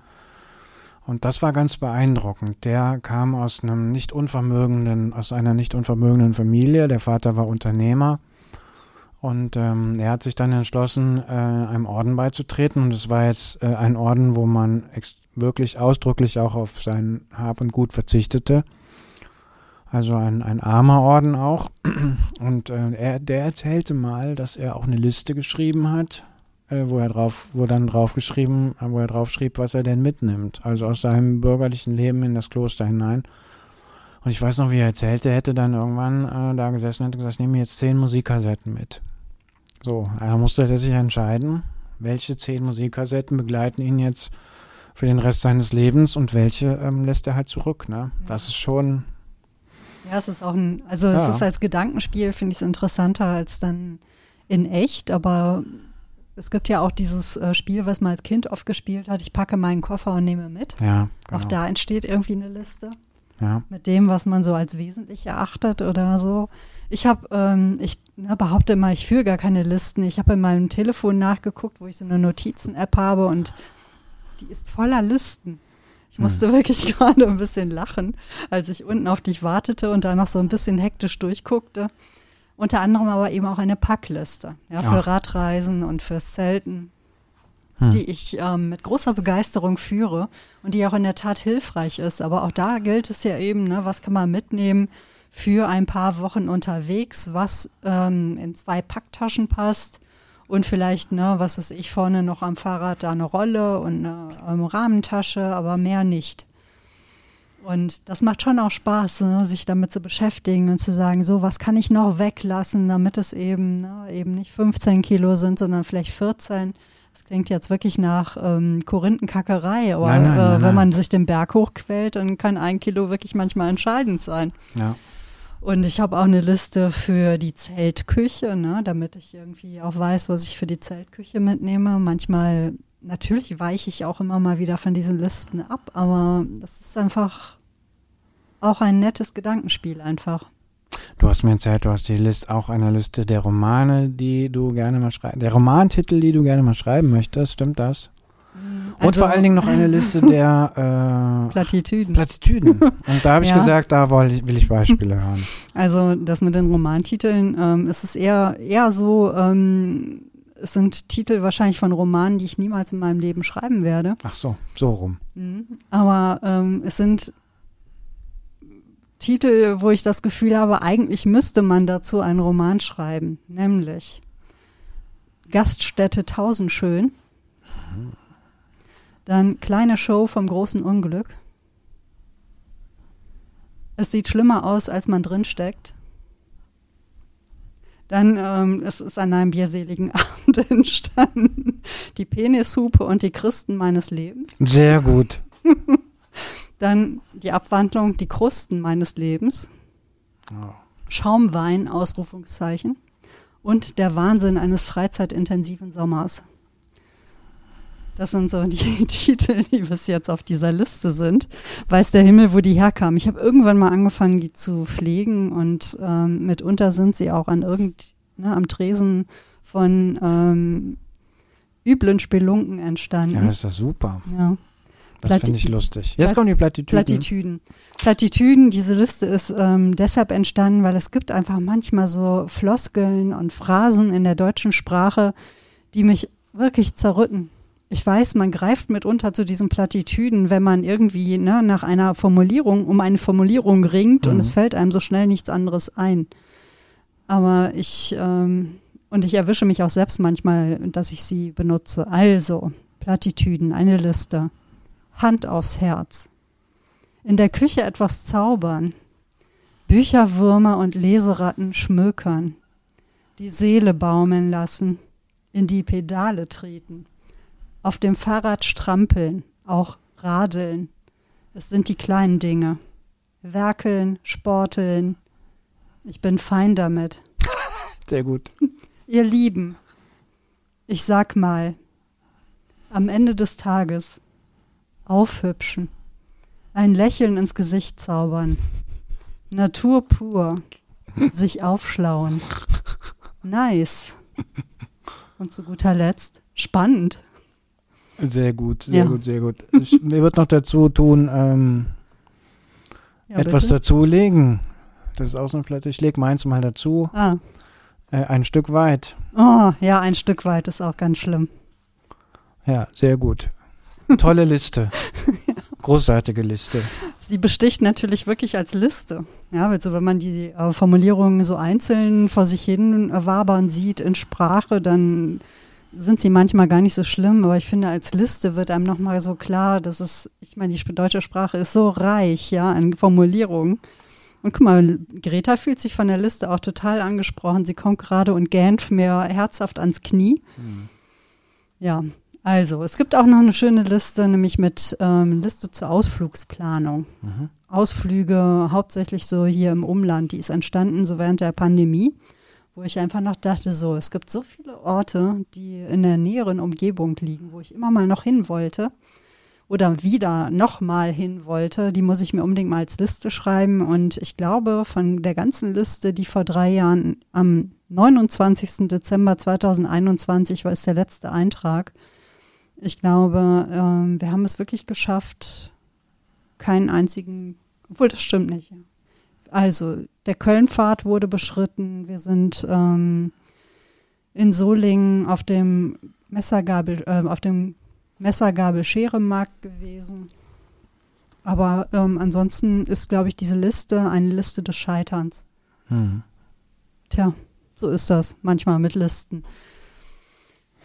Und das war ganz beeindruckend. Der kam aus einem nicht unvermögenden, aus einer nicht unvermögenden Familie. Der Vater war Unternehmer. Und ähm, er hat sich dann entschlossen, äh, einem Orden beizutreten. Und es war jetzt äh, ein Orden, wo man wirklich ausdrücklich auch auf sein Hab und Gut verzichtete. Also ein, ein armer Orden auch. Und äh, er, der erzählte mal, dass er auch eine Liste geschrieben hat wo er drauf, wo dann drauf geschrieben, wo er drauf schrieb, was er denn mitnimmt. Also aus seinem bürgerlichen Leben in das Kloster hinein. Und ich weiß noch, wie er erzählte, er hätte dann irgendwann äh, da gesessen und hätte gesagt, ich nehme jetzt zehn Musikkassetten mit. So, er musste sich entscheiden, welche zehn Musikkassetten begleiten ihn jetzt für den Rest seines Lebens und welche ähm, lässt er halt zurück. Ne? Das ist schon. Ja, es ist auch ein, also ja. es ist als Gedankenspiel, finde ich es interessanter als dann in echt, aber es gibt ja auch dieses äh, Spiel, was man als Kind oft gespielt hat. Ich packe meinen Koffer und nehme mit. Ja, genau. Auch da entsteht irgendwie eine Liste. Ja. Mit dem, was man so als wesentlich erachtet oder so. Ich habe, ähm, ich na, behaupte immer, ich führe gar keine Listen. Ich habe in meinem Telefon nachgeguckt, wo ich so eine Notizen-App habe und die ist voller Listen. Ich musste hm. wirklich gerade ein bisschen lachen, als ich unten auf dich wartete und da noch so ein bisschen hektisch durchguckte. Unter anderem aber eben auch eine Packliste ja, für Ach. Radreisen und fürs Zelten, hm. die ich ähm, mit großer Begeisterung führe und die auch in der Tat hilfreich ist. Aber auch da gilt es ja eben, ne, was kann man mitnehmen für ein paar Wochen unterwegs, was ähm, in zwei Packtaschen passt und vielleicht, ne, was ist ich, vorne noch am Fahrrad da eine Rolle und eine ähm, Rahmentasche, aber mehr nicht. Und das macht schon auch Spaß, ne, sich damit zu beschäftigen und zu sagen, so, was kann ich noch weglassen, damit es eben, ne, eben nicht 15 Kilo sind, sondern vielleicht 14. Das klingt jetzt wirklich nach ähm, Korinthenkackerei, aber nein, nein, äh, nein, wenn man sich den Berg hochquält, dann kann ein Kilo wirklich manchmal entscheidend sein. Ja. Und ich habe auch eine Liste für die Zeltküche, ne, damit ich irgendwie auch weiß, was ich für die Zeltküche mitnehme. Manchmal natürlich weiche ich auch immer mal wieder von diesen Listen ab, aber das ist einfach auch ein nettes Gedankenspiel einfach. Du hast mir erzählt, du hast die Liste, auch eine Liste der Romane, die du gerne mal schreiben, der Romantitel, die du gerne mal schreiben möchtest, stimmt das? Und also, vor allen Dingen noch eine Liste der äh, Plattitüden. Plattitüden. Und da habe ich ja. gesagt, da will ich Beispiele hören. Also das mit den Romantiteln, ähm, es ist eher, eher so, ähm, es sind Titel wahrscheinlich von Romanen, die ich niemals in meinem Leben schreiben werde. Ach so, so rum. Mhm. Aber ähm, es sind Titel, wo ich das Gefühl habe, eigentlich müsste man dazu einen Roman schreiben, nämlich Gaststätte Tausendschön, dann Kleine Show vom großen Unglück. Es sieht schlimmer aus, als man drinsteckt. Dann ähm, es ist an einem bierseligen Abend entstanden. Die Penishupe und die Christen meines Lebens. Sehr gut. Dann die Abwandlung, die Krusten meines Lebens. Oh. Schaumwein, Ausrufungszeichen. Und der Wahnsinn eines freizeitintensiven Sommers. Das sind so die Titel, die bis jetzt auf dieser Liste sind. Weiß der Himmel, wo die herkamen. Ich habe irgendwann mal angefangen, die zu pflegen und ähm, mitunter sind sie auch an irgend, ne, am Tresen von ähm, üblen Spelunken entstanden. Ja, das ist ja super. Ja. Das finde ich lustig. Jetzt kommen die Plattitüden. Plattitüden. Plattitüden, diese Liste ist ähm, deshalb entstanden, weil es gibt einfach manchmal so Floskeln und Phrasen in der deutschen Sprache, die mich wirklich zerrütten. Ich weiß, man greift mitunter zu diesen Plattitüden, wenn man irgendwie ne, nach einer Formulierung um eine Formulierung ringt mhm. und es fällt einem so schnell nichts anderes ein. Aber ich, ähm, und ich erwische mich auch selbst manchmal, dass ich sie benutze. Also, Plattitüden, eine Liste. Hand aufs Herz. In der Küche etwas zaubern. Bücherwürmer und Leseratten schmökern. Die Seele baumeln lassen. In die Pedale treten. Auf dem Fahrrad strampeln. Auch Radeln. Es sind die kleinen Dinge. Werkeln, sporteln. Ich bin fein damit. Sehr gut. Ihr Lieben, ich sag mal, am Ende des Tages aufhübschen, ein Lächeln ins Gesicht zaubern, Natur pur, sich aufschlauen. Nice. Und zu guter Letzt spannend. Sehr gut, sehr Ja. gut, sehr gut. Ich, mir wird noch dazu tun, ähm, Ja, etwas bitte? dazu legen. Das ist auch so eine Platte. Ich lege meins mal dazu. Ah. Äh, ein Stück weit. Oh, ja, ein Stück weit ist auch ganz schlimm. Ja, sehr gut. Tolle Liste. Großartige Liste. Sie besticht natürlich wirklich als Liste. Ja, also wenn man die äh, Formulierungen so einzeln vor sich hin äh, wabern sieht in Sprache, dann sind sie manchmal gar nicht so schlimm. Aber ich finde, als Liste wird einem nochmal so klar, dass es, ich meine, die deutsche Sprache ist so reich, ja, an Formulierungen. Und guck mal, Greta fühlt sich von der Liste auch total angesprochen. Sie kommt gerade und gähnt mir herzhaft ans Knie. Ja, also es gibt auch noch eine schöne Liste, nämlich mit ähm, Liste zur Ausflugsplanung. Mhm. Ausflüge hauptsächlich so hier im Umland, die ist entstanden so während der Pandemie, wo ich einfach noch dachte, so, es gibt so viele Orte, die in der näheren Umgebung liegen, wo ich immer mal noch hin wollte oder wieder noch mal hin wollte, die muss ich mir unbedingt mal als Liste schreiben und ich glaube, von der ganzen Liste, die vor drei Jahren am 29. Dezember 2021 war es der letzte Eintrag, ich glaube, ähm, wir haben es wirklich geschafft, keinen einzigen, obwohl das stimmt nicht. Also, der Kölnpfad wurde beschritten. Wir sind ähm, in Solingen auf dem Messergabel, äh, auf dem Messergabel-Schere-Markt gewesen. Aber ähm, ansonsten ist, glaube ich, diese Liste eine Liste des Scheiterns. Mhm. Tja, so ist das manchmal mit Listen.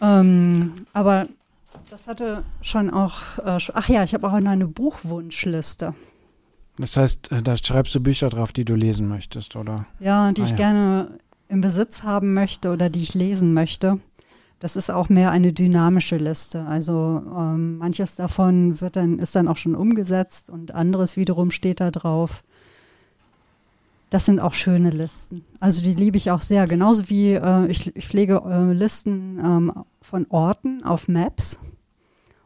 Ähm, aber das hatte schon auch, äh, ach ja, ich habe auch noch eine Buchwunschliste. Das heißt, äh, da schreibst du Bücher drauf, die du lesen möchtest, oder? Ja, die Ah, ich ja. gerne im Besitz haben möchte oder die ich lesen möchte. Das ist auch mehr eine dynamische Liste. Also ähm, manches davon wird dann, ist dann auch schon umgesetzt und anderes wiederum steht da drauf. Das sind auch schöne Listen. Also die liebe ich auch sehr. Genauso wie äh, ich, ich pflege äh, Listen ähm, von Orten auf Maps.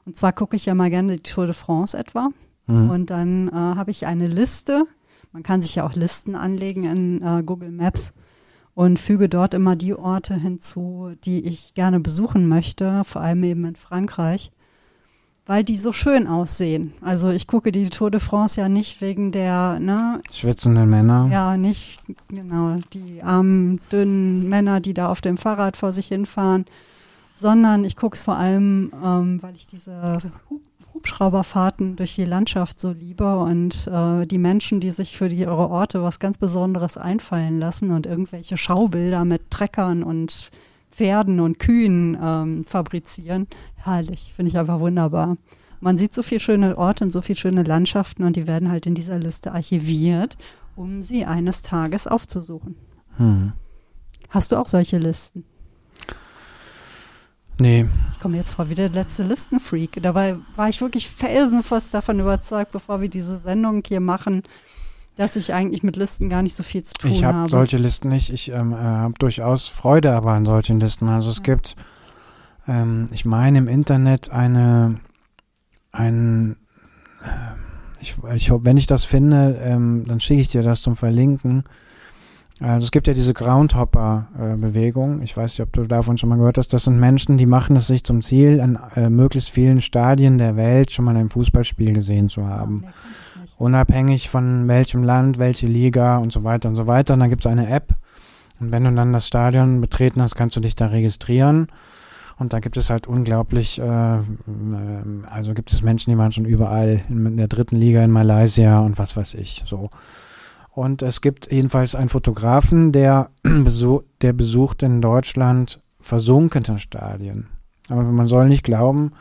Und zwar gucke ich ja mal gerne die Tour de France etwa. Mhm. Und dann äh, habe ich eine Liste. Man kann sich ja auch Listen anlegen in äh, Google Maps und füge dort immer die Orte hinzu, die ich gerne besuchen möchte, vor allem eben in Frankreich, weil die so schön aussehen. Also ich gucke die Tour de France ja nicht wegen der, ne, Schwitzende Männer. ja, nicht genau die armen, dünnen Männer, die da auf dem Fahrrad vor sich hinfahren, sondern ich gucke es vor allem, ähm, weil ich diese Hubschrauberfahrten durch die Landschaft so liebe und äh, die Menschen, die sich für die, ihre Orte was ganz Besonderes einfallen lassen und irgendwelche Schaubilder mit Treckern und Pferden und Kühen ähm, fabrizieren. Herrlich, finde ich einfach wunderbar. Man sieht so viele schöne Orte und so viele schöne Landschaften und die werden halt in dieser Liste archiviert, um sie eines Tages aufzusuchen. Mhm. Hast du auch solche Listen? Nee, Ich komme jetzt vor wie der letzte Listenfreak. Dabei war ich wirklich felsenfest davon überzeugt, bevor wir diese Sendung hier machen, dass ich eigentlich mit Listen gar nicht so viel zu tun ich habe habe. solche Listen nicht. Ich ähm, äh, habe durchaus Freude aber an solchen Listen. Also es gibt, ähm, ich meine im Internet eine, ein, äh, ich, ich, wenn ich das finde, ähm, dann schicke ich dir das zum Verlinken. Also es gibt ja diese Groundhopper-Bewegung. ich weiß nicht, ob du davon schon mal gehört hast. Das sind Menschen, die machen es sich zum Ziel, an äh, möglichst vielen Stadien der Welt schon mal ein Fußballspiel gesehen zu haben. Unabhängig von welchem Land, welche Liga und so weiter und so weiter. Und dann gibt es eine App. Und wenn du dann das Stadion betreten hast, kannst du dich da registrieren. Und da gibt es halt unglaublich, äh, ähm, also gibt es Menschen, die waren schon überall in der dritten Liga in Malaysia und was weiß ich, so. Und es gibt jedenfalls einen Fotografen, der, der besucht in Deutschland versunkene Stadien. Aber man soll nicht glauben,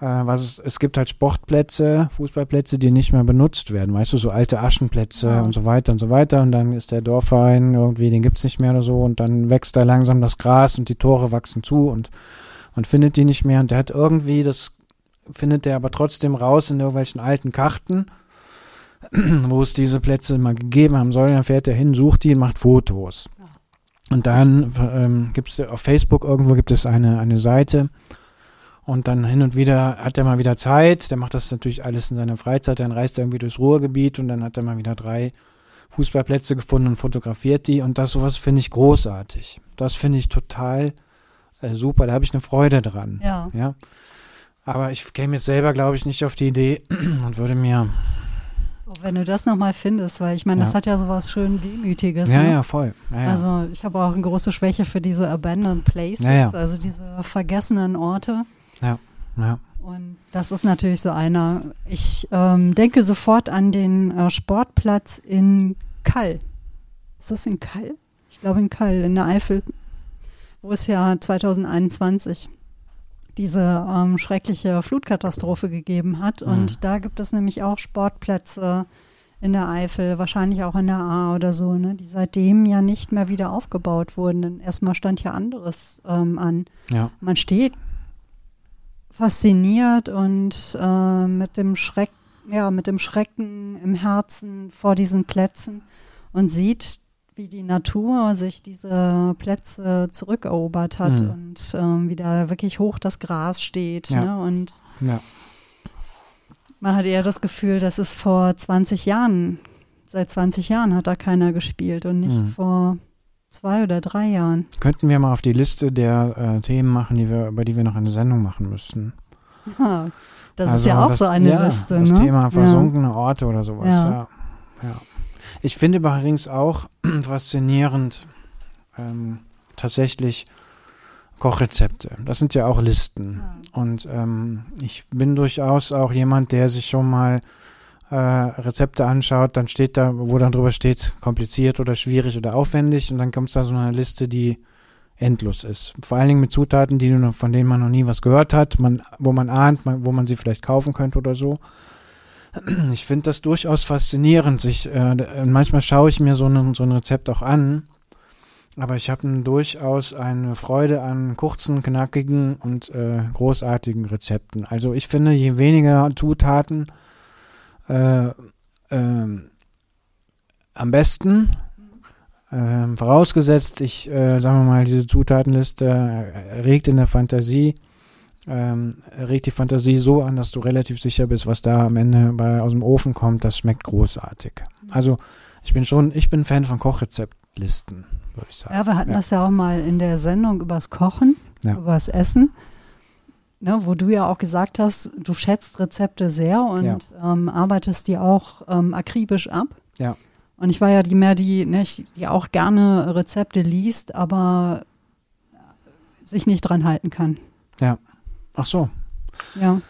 äh, was es, es gibt halt Sportplätze, Fußballplätze, die nicht mehr benutzt werden. Weißt du, so alte Aschenplätze Ja. und so weiter und so weiter. Und dann ist der Dorfverein irgendwie, den gibt's nicht mehr oder so. Und dann wächst da langsam das Gras und die Tore wachsen zu und man findet die nicht mehr. Und der hat irgendwie das findet er aber trotzdem raus in irgendwelchen alten Karten, wo es diese Plätze mal gegeben haben soll. Dann fährt er hin, sucht die und macht Fotos. Und dann ähm, gibt es auf Facebook irgendwo gibt es eine, eine Seite. Und dann hin und wieder hat er mal wieder Zeit. Der macht das natürlich alles in seiner Freizeit. Dann reist er irgendwie durchs Ruhrgebiet und dann hat er mal wieder drei Fußballplätze gefunden und fotografiert die. Und das sowas finde ich großartig. Das finde ich total äh, super. Da habe ich eine Freude dran. Ja. ja. Aber ich käme jetzt selber, glaube ich, nicht auf die Idee und würde mir. Auch wenn du das nochmal findest, weil ich meine, Ja. das hat ja sowas schön Wehmütiges. Ja, ne? ja, voll. Ja, ja. Also ich habe auch eine große Schwäche für diese Abandoned Places, Ja, ja. also diese vergessenen Orte. ja. Und das ist natürlich so einer. Ich ähm, denke sofort an den äh, Sportplatz in Kall. Ist das in Kall? Ich glaube in Kall, in der Eifel, wo es ja 2021 diese ähm, schreckliche Flutkatastrophe gegeben hat. Mhm. Und da gibt es nämlich auch Sportplätze in der Eifel, wahrscheinlich auch in der A oder so, ne, die seitdem ja nicht mehr wieder aufgebaut wurden. Denn erstmal stand ja anderes ähm, an. ja. Man steht fasziniert und äh, mit dem Schreck, ja, mit dem Schrecken im Herzen vor diesen Plätzen und sieht, wie die Natur sich diese Plätze zurückerobert hat Mhm. und ähm, wie da wirklich hoch das Gras steht. Ja. Ne? Und ja. man hat eher das Gefühl, das ist vor 20 Jahren, seit 20 Jahren hat da keiner gespielt und nicht Mhm. vor zwei oder drei Jahren. Könnten wir mal auf die Liste der äh, Themen machen, die wir, über die wir noch eine Sendung machen müssten. Ha, Das ist Also ja auch das, so eine ja, Liste. Das ne? Thema Ja. versunkene Orte oder sowas. Ja. Ja. Ich finde übrigens auch faszinierend ähm, tatsächlich Kochrezepte. Das sind ja auch Listen. Und ähm, ich bin durchaus auch jemand, der sich schon mal äh, Rezepte anschaut, dann steht da, wo dann drüber steht, kompliziert oder schwierig oder aufwendig und dann kommt da so eine Liste, die endlos ist. Vor allen Dingen mit Zutaten, die von denen man noch nie was gehört hat, man, wo man ahnt, man, wo man sie vielleicht kaufen könnte oder so. Ich finde das durchaus faszinierend. Ich, äh, manchmal schaue ich mir so, ein- so ein Rezept auch an, aber ich habe durchaus eine Freude an kurzen, knackigen und äh, großartigen Rezepten. Also ich finde, je weniger Zutaten, äh, ähm, am besten. Ähm, vorausgesetzt, ich, äh, sagen wir mal, diese Zutatenliste äh, regt in der Fantasie, ähm, regt die Fantasie so an, dass du relativ sicher bist, was da am Ende bei, aus dem Ofen kommt, das schmeckt großartig. Also ich bin schon, ich bin Fan von Kochrezeptlisten, würde ich sagen. Ja, wir hatten Ja. das ja auch mal in der Sendung übers Kochen, Ja. übers Essen, ne, wo du ja auch gesagt hast, du schätzt Rezepte sehr und Ja. ähm, arbeitest die auch ähm, akribisch ab. Ja. Und ich war ja die mehr, die, ne, die auch gerne Rezepte liest, aber sich nicht dran halten kann. Ach so. Ja.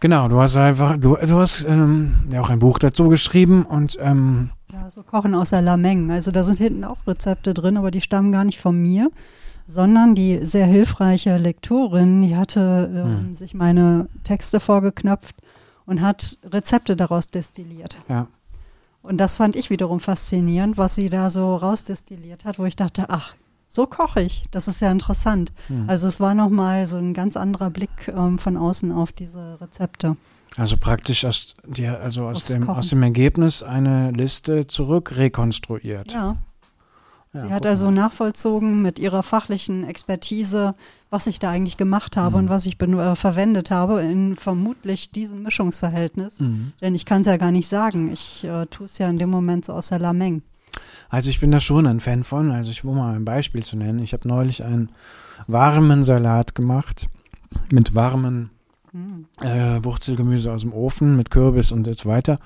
Genau, du hast einfach, du, du hast ähm, ja auch ein Buch dazu geschrieben und ähm, Ja, so Kochen aus der Lameng. Also da sind hinten auch Rezepte drin, aber die stammen gar nicht von mir, sondern die sehr hilfreiche Lektorin, die hatte ähm, Hm. sich meine Texte vorgeknöpft und hat Rezepte daraus destilliert. ja, Und das fand ich wiederum faszinierend, was sie da so rausdestilliert hat, wo ich dachte, ach, so koche ich. Das ist ja interessant. hm. Also es war nochmal so ein ganz anderer Blick ähm, von außen auf diese Rezepte. also praktisch aus, dir, also aus Aufs dem, Kochen. aus dem Ergebnis eine Liste zurück rekonstruiert. Ja, Ja, Sie hat also nachvollzogen mit ihrer fachlichen Expertise, was ich da eigentlich gemacht habe Mhm. und was ich äh, verwendet habe in vermutlich diesem Mischungsverhältnis. Mhm. Denn ich kann es ja gar nicht sagen. Ich äh, tue es ja in dem Moment so aus der Lameng. Also ich bin da schon ein Fan von. Also ich will mal ein Beispiel zu nennen. Ich habe neulich einen warmen Salat gemacht mit warmen Hm. äh, Wurzelgemüse aus dem Ofen mit Kürbis und so weiter.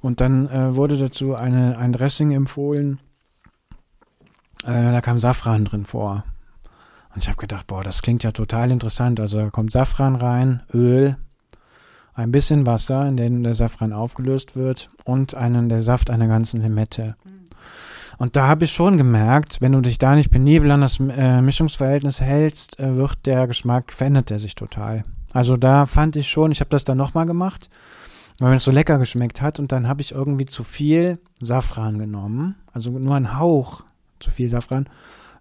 Und dann äh, wurde dazu eine, ein Dressing empfohlen. Äh, da kam Safran drin vor. Und ich habe gedacht, boah, das klingt ja total interessant. Also da kommt Safran rein, Öl, ein bisschen Wasser, in dem der Safran aufgelöst wird und einen, der Saft einer ganzen Limette. Und da habe ich schon gemerkt, wenn du dich da nicht penibel an das äh, Mischungsverhältnis hältst, äh, wird der Geschmack, verändert der sich total. Also da fand ich schon, ich habe das dann nochmal gemacht, weil es so lecker geschmeckt hat und dann habe ich irgendwie zu viel Safran genommen, also nur ein Hauch zu viel Safran.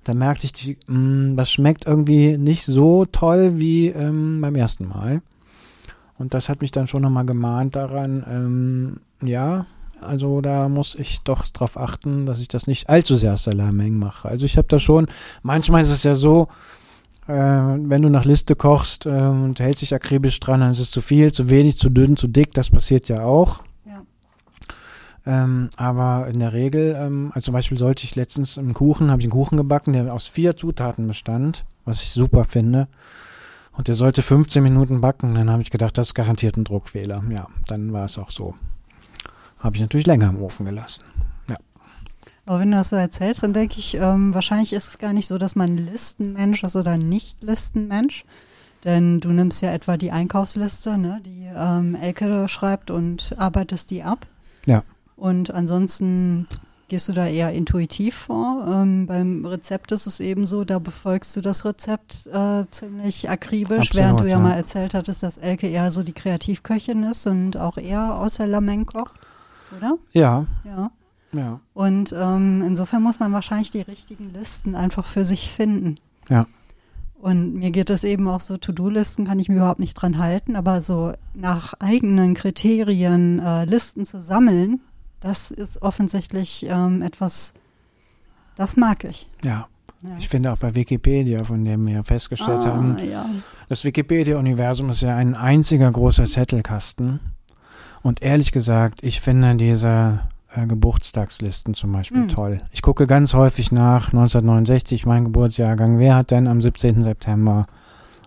Da merkte ich, die, mh, das schmeckt irgendwie nicht so toll wie ähm, beim ersten Mal. Und das hat mich dann schon nochmal gemahnt daran, ähm, ja, also da muss ich doch darauf achten, dass ich das nicht allzu sehr aus der Lameng mache. Also ich habe da schon, manchmal ist es ja so, äh, wenn du nach Liste kochst äh, und hältst dich akribisch dran, dann ist es zu viel, zu wenig, zu dünn, zu dick, das passiert ja auch. Ja. Ähm, aber in der Regel, ähm, also zum Beispiel sollte ich letztens einen Kuchen, habe ich einen Kuchen gebacken, der aus vier Zutaten bestand, was ich super finde. Und der sollte 15 Minuten backen. Dann habe ich gedacht, das ist garantiert ein Druckfehler. Ja, dann war es auch so. Habe ich natürlich länger im Ofen gelassen. Ja. Aber wenn du das so erzählst, dann denke ich, ähm, wahrscheinlich ist es gar nicht so, dass man Listenmensch ist oder nicht Listenmensch. Denn du nimmst ja etwa die Einkaufsliste, ne, die ähm, Elke schreibt und arbeitest die ab. Ja. Und ansonsten gehst du da eher intuitiv vor. Ähm, beim Rezept ist es eben so, da befolgst du das Rezept äh, ziemlich akribisch, Absolut, während du ja, ja. mal erzählt hattest, dass Elke eher so die Kreativköchin ist und auch eher aus der Lameng kocht, oder? Ja, Ja. ja. Und ähm, insofern muss man wahrscheinlich die richtigen Listen einfach für sich finden. Ja. Und mir geht es eben auch so, To-Do-Listen kann ich mir überhaupt nicht dran halten, aber so nach eigenen Kriterien äh, Listen zu sammeln, das ist offensichtlich ähm, etwas, das mag ich. Ja. Ja. Ich finde auch bei Wikipedia, von dem wir festgestellt ah, haben, ja. das Wikipedia-Universum ist ja ein einziger großer Zettelkasten. Und ehrlich gesagt, ich finde diese äh, Geburtstagslisten zum Beispiel Mhm. toll. Ich gucke ganz häufig nach 1969, mein Geburtsjahrgang. Wer hat denn am 17. September,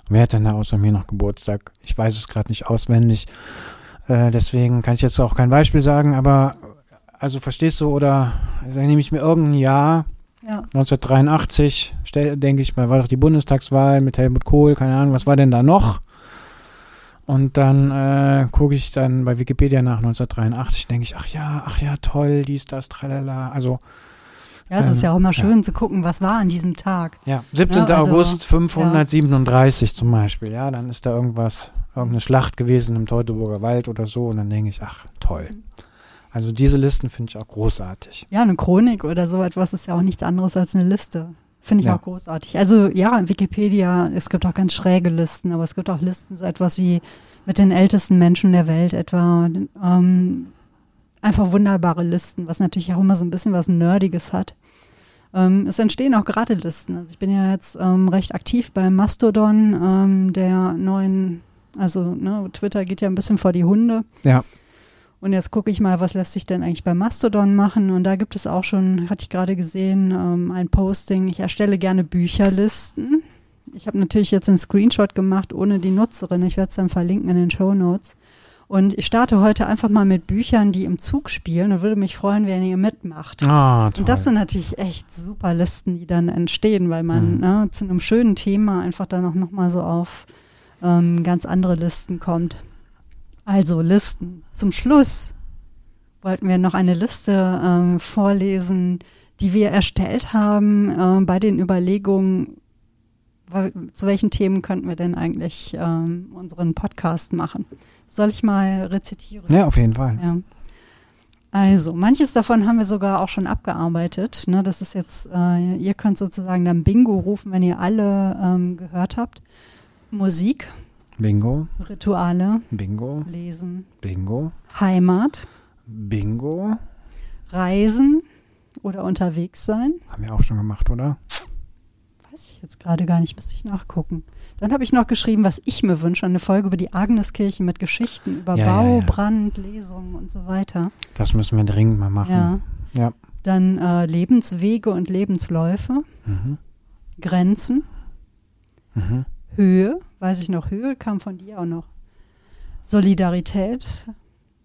wer hat denn da außer mir noch Geburtstag? Ich weiß es gerade nicht auswendig. Äh, deswegen kann ich jetzt auch kein Beispiel sagen, aber also verstehst du, oder dann nehme ich mir irgendein Jahr, ja. 1983, stell, denke ich mal, war doch die Bundestagswahl mit Helmut Kohl, keine Ahnung, was war denn da noch? Und dann äh, gucke ich dann bei Wikipedia nach 1983, denke ich, ach ja, ach ja, toll, dies, das, tralala. Also, Ja, es Ähm, ist ja auch immer ja. schön zu gucken, was war an diesem Tag. ja, 17. Ja, also, August 537 zum Beispiel, ja, dann ist da irgendwas, irgendeine Schlacht gewesen im Teutoburger Wald oder so und dann denke ich, ach, toll. Also diese Listen finde ich auch großartig. Ja, eine Chronik oder so etwas ist ja auch nichts anderes als eine Liste. Finde ich Ja. auch großartig. Also ja, Wikipedia, es gibt auch ganz schräge Listen, aber es gibt auch Listen, so etwas wie mit den ältesten Menschen der Welt etwa. Ähm, einfach wunderbare Listen, was natürlich auch immer so ein bisschen was Nerdiges hat. Ähm, es entstehen auch gerade Listen. Also ich bin ja jetzt ähm, recht aktiv bei Mastodon, ähm, der neuen, also ne, Twitter geht ja ein bisschen vor die Hunde. Ja. Und jetzt gucke ich mal, was lässt sich denn eigentlich bei Mastodon machen. Und da gibt es auch schon, hatte ich gerade gesehen, ähm, ein Posting. Ich erstelle gerne Bücherlisten. Ich habe natürlich jetzt einen Screenshot gemacht ohne die Nutzerin. Ich werde es dann verlinken in den Show Notes. Und ich starte heute einfach mal mit Büchern, die im Zug spielen und würde mich freuen, wenn ihr mitmacht. Ah, toll. Und das sind natürlich echt super Listen, die dann entstehen, weil man Mhm. ne, zu einem schönen Thema einfach dann auch nochmal so auf ähm, ganz andere Listen kommt. Also Listen. Zum Schluss wollten wir noch eine Liste ähm, vorlesen, die wir erstellt haben ähm, bei den Überlegungen, zu welchen Themen könnten wir denn eigentlich ähm, unseren Podcast machen. Soll ich mal rezitieren? ja, auf jeden Fall. Ja. Also, manches davon haben wir sogar auch schon abgearbeitet. Ne, das ist jetzt, äh, ihr könnt sozusagen dann Bingo rufen, wenn ihr alle ähm, gehört habt. Musik, Bingo, Rituale, Bingo, Lesen, Bingo, Heimat, Bingo. Reisen oder unterwegs sein. Haben wir auch schon gemacht, oder? Weiß ich jetzt gerade gar nicht, müsste ich nachgucken. Dann habe ich noch geschrieben, was ich mir wünsche, eine Folge über die Agneskirche mit Geschichten über Ja, ja, Bau, ja. Brand, Lesungen und so weiter. Das müssen wir dringend mal machen. Ja. Ja. Dann äh, Lebenswege und Lebensläufe, Mhm. Grenzen, Mhm. Höhe, weiß ich noch, Höhe kam von dir auch noch. Solidarität.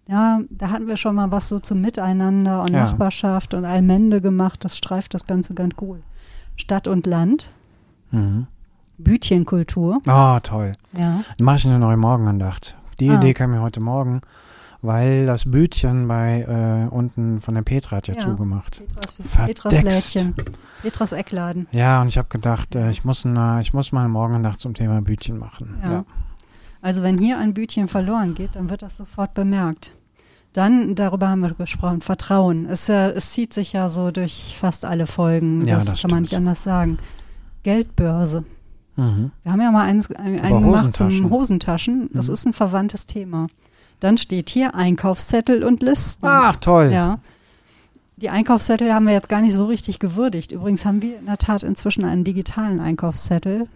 Ja, da hatten wir schon mal was so zum Miteinander und Ja. Nachbarschaft und Allmende gemacht. Das streift das Ganze ganz gut. Stadt und Land, Mhm. Bütchenkultur. Ah, toll. Ja. Dann mache ich eine neue Morgenandacht. Die Ah. Idee kam mir heute Morgen, weil das Bütchen bei äh, unten von der Petra hat ja, Ja. zugemacht. Petras. Petras Lädchen. Petras Eckladen. Ja, und ich habe gedacht, äh, ich, muss eine, ich muss mal eine Morgenandacht zum Thema Bütchen machen. Ja. Ja. Also wenn hier ein Bütchen verloren geht, dann wird das sofort bemerkt. Dann, darüber haben wir gesprochen, Vertrauen. Es, äh, es zieht sich ja so durch fast alle Folgen. Ja, das, das kann man nicht anders sagen. Geldbörse. Mhm. Wir haben ja mal eins, ein, einen gemacht zum Hosentaschen. Hosentaschen. Das Mhm. ist ein verwandtes Thema. Dann steht hier Einkaufszettel und Listen. Ach, toll. Ja. Die Einkaufszettel haben wir jetzt gar nicht so richtig gewürdigt. Übrigens haben wir in der Tat inzwischen einen digitalen Einkaufszettel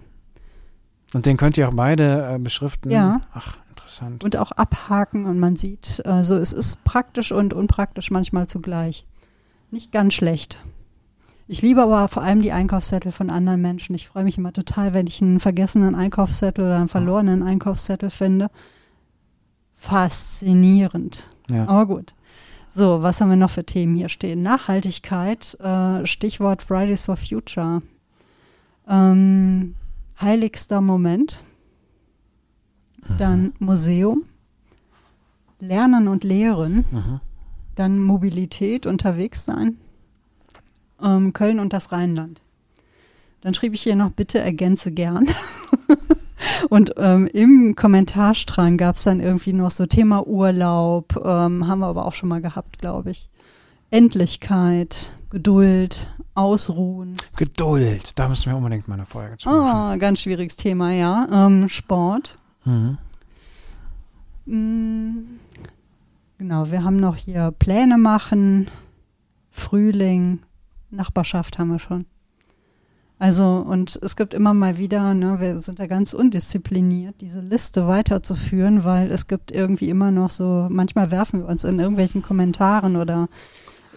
Und den könnt ihr auch beide äh, beschriften? Ja. Ach, interessant. und auch abhaken und man sieht, also es ist praktisch und unpraktisch manchmal zugleich. Nicht ganz schlecht. Ich liebe aber vor allem die Einkaufszettel von anderen Menschen. Ich freue mich immer total, wenn ich einen vergessenen Einkaufszettel oder einen verlorenen Einkaufszettel finde. Faszinierend. Ja. Aber gut. So, was haben wir noch für Themen hier stehen? Nachhaltigkeit, äh, Stichwort Fridays for Future. Ähm, heiligster Moment. Dann Museum. Lernen und Lehren. Mhm. Dann Mobilität, unterwegs sein. Ähm, Köln und das Rheinland. Dann schrieb ich hier noch, bitte ergänze gern. und ähm, im Kommentarstrang gab es dann irgendwie noch so Thema Urlaub, ähm, haben wir aber auch schon mal gehabt, glaube ich. Endlichkeit, Geduld, Ausruhen. Geduld. Da müssen wir unbedingt mal eine Folge zu machen. Ah, ganz schwieriges Thema, ja. Ähm, Sport. Mhm. Mm, Genau, wir haben noch hier Pläne machen, Frühling, Nachbarschaft haben wir schon. Also, und es gibt immer mal wieder, ne, wir sind da ganz undiszipliniert, diese Liste weiterzuführen, weil es gibt irgendwie immer noch so, manchmal werfen wir uns in irgendwelchen Kommentaren oder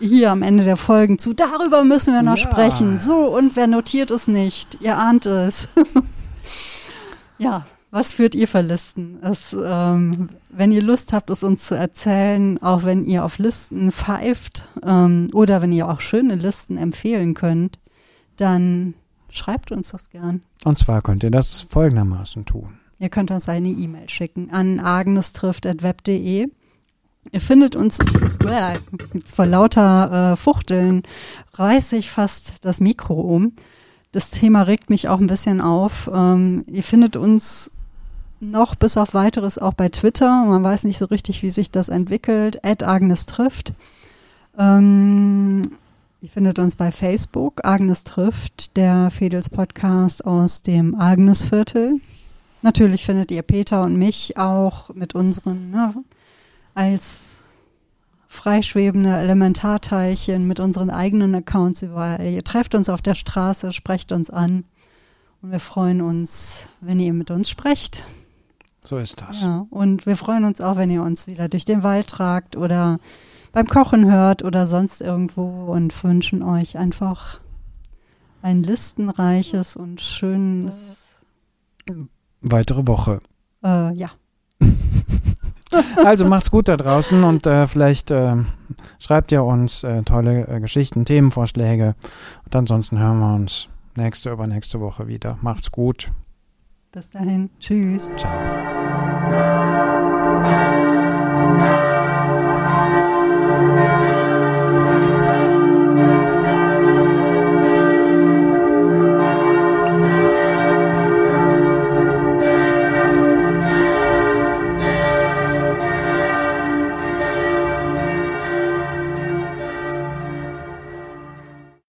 hier am Ende der Folgen zu, darüber müssen wir noch Ja. sprechen. So, und wer notiert es nicht? Ihr ahnt es. ja, was führt ihr für Listen? Es, ähm, wenn ihr Lust habt, es uns zu erzählen, auch wenn ihr auf Listen pfeift ähm, oder wenn ihr auch schöne Listen empfehlen könnt, dann schreibt uns das gern. Und zwar könnt ihr das folgendermaßen tun. Ihr könnt uns eine E-Mail schicken an agnestrifft.web.de. Ihr findet uns jetzt vor lauter äh, Fuchteln reiße ich fast das Mikro um. Das Thema regt mich auch ein bisschen auf. Ähm, ihr findet uns noch bis auf weiteres auch bei Twitter. Man weiß nicht so richtig, wie sich das entwickelt. At Agnes trifft. Ähm, ihr findet uns bei Facebook. Agnes trifft, der Fedels Podcast aus dem Agnesviertel. Natürlich findet ihr Peter und mich auch mit unseren, ne, als freischwebende Elementarteilchen mit unseren eigenen Accounts überall. Ihr trefft uns auf der Straße, sprecht uns an und wir freuen uns, wenn ihr mit uns sprecht. So ist das. Ja, und wir freuen uns auch, wenn ihr uns wieder durch den Wald tragt oder beim Kochen hört oder sonst irgendwo und wünschen euch einfach ein listenreiches und schönes, Weitere Woche. äh, ja. Also macht's gut da draußen und äh, vielleicht äh, schreibt ihr uns äh, tolle äh, Geschichten, Themenvorschläge. Und ansonsten hören wir uns nächste übernächste Woche wieder. Macht's gut. Bis dahin. Tschüss. Ciao.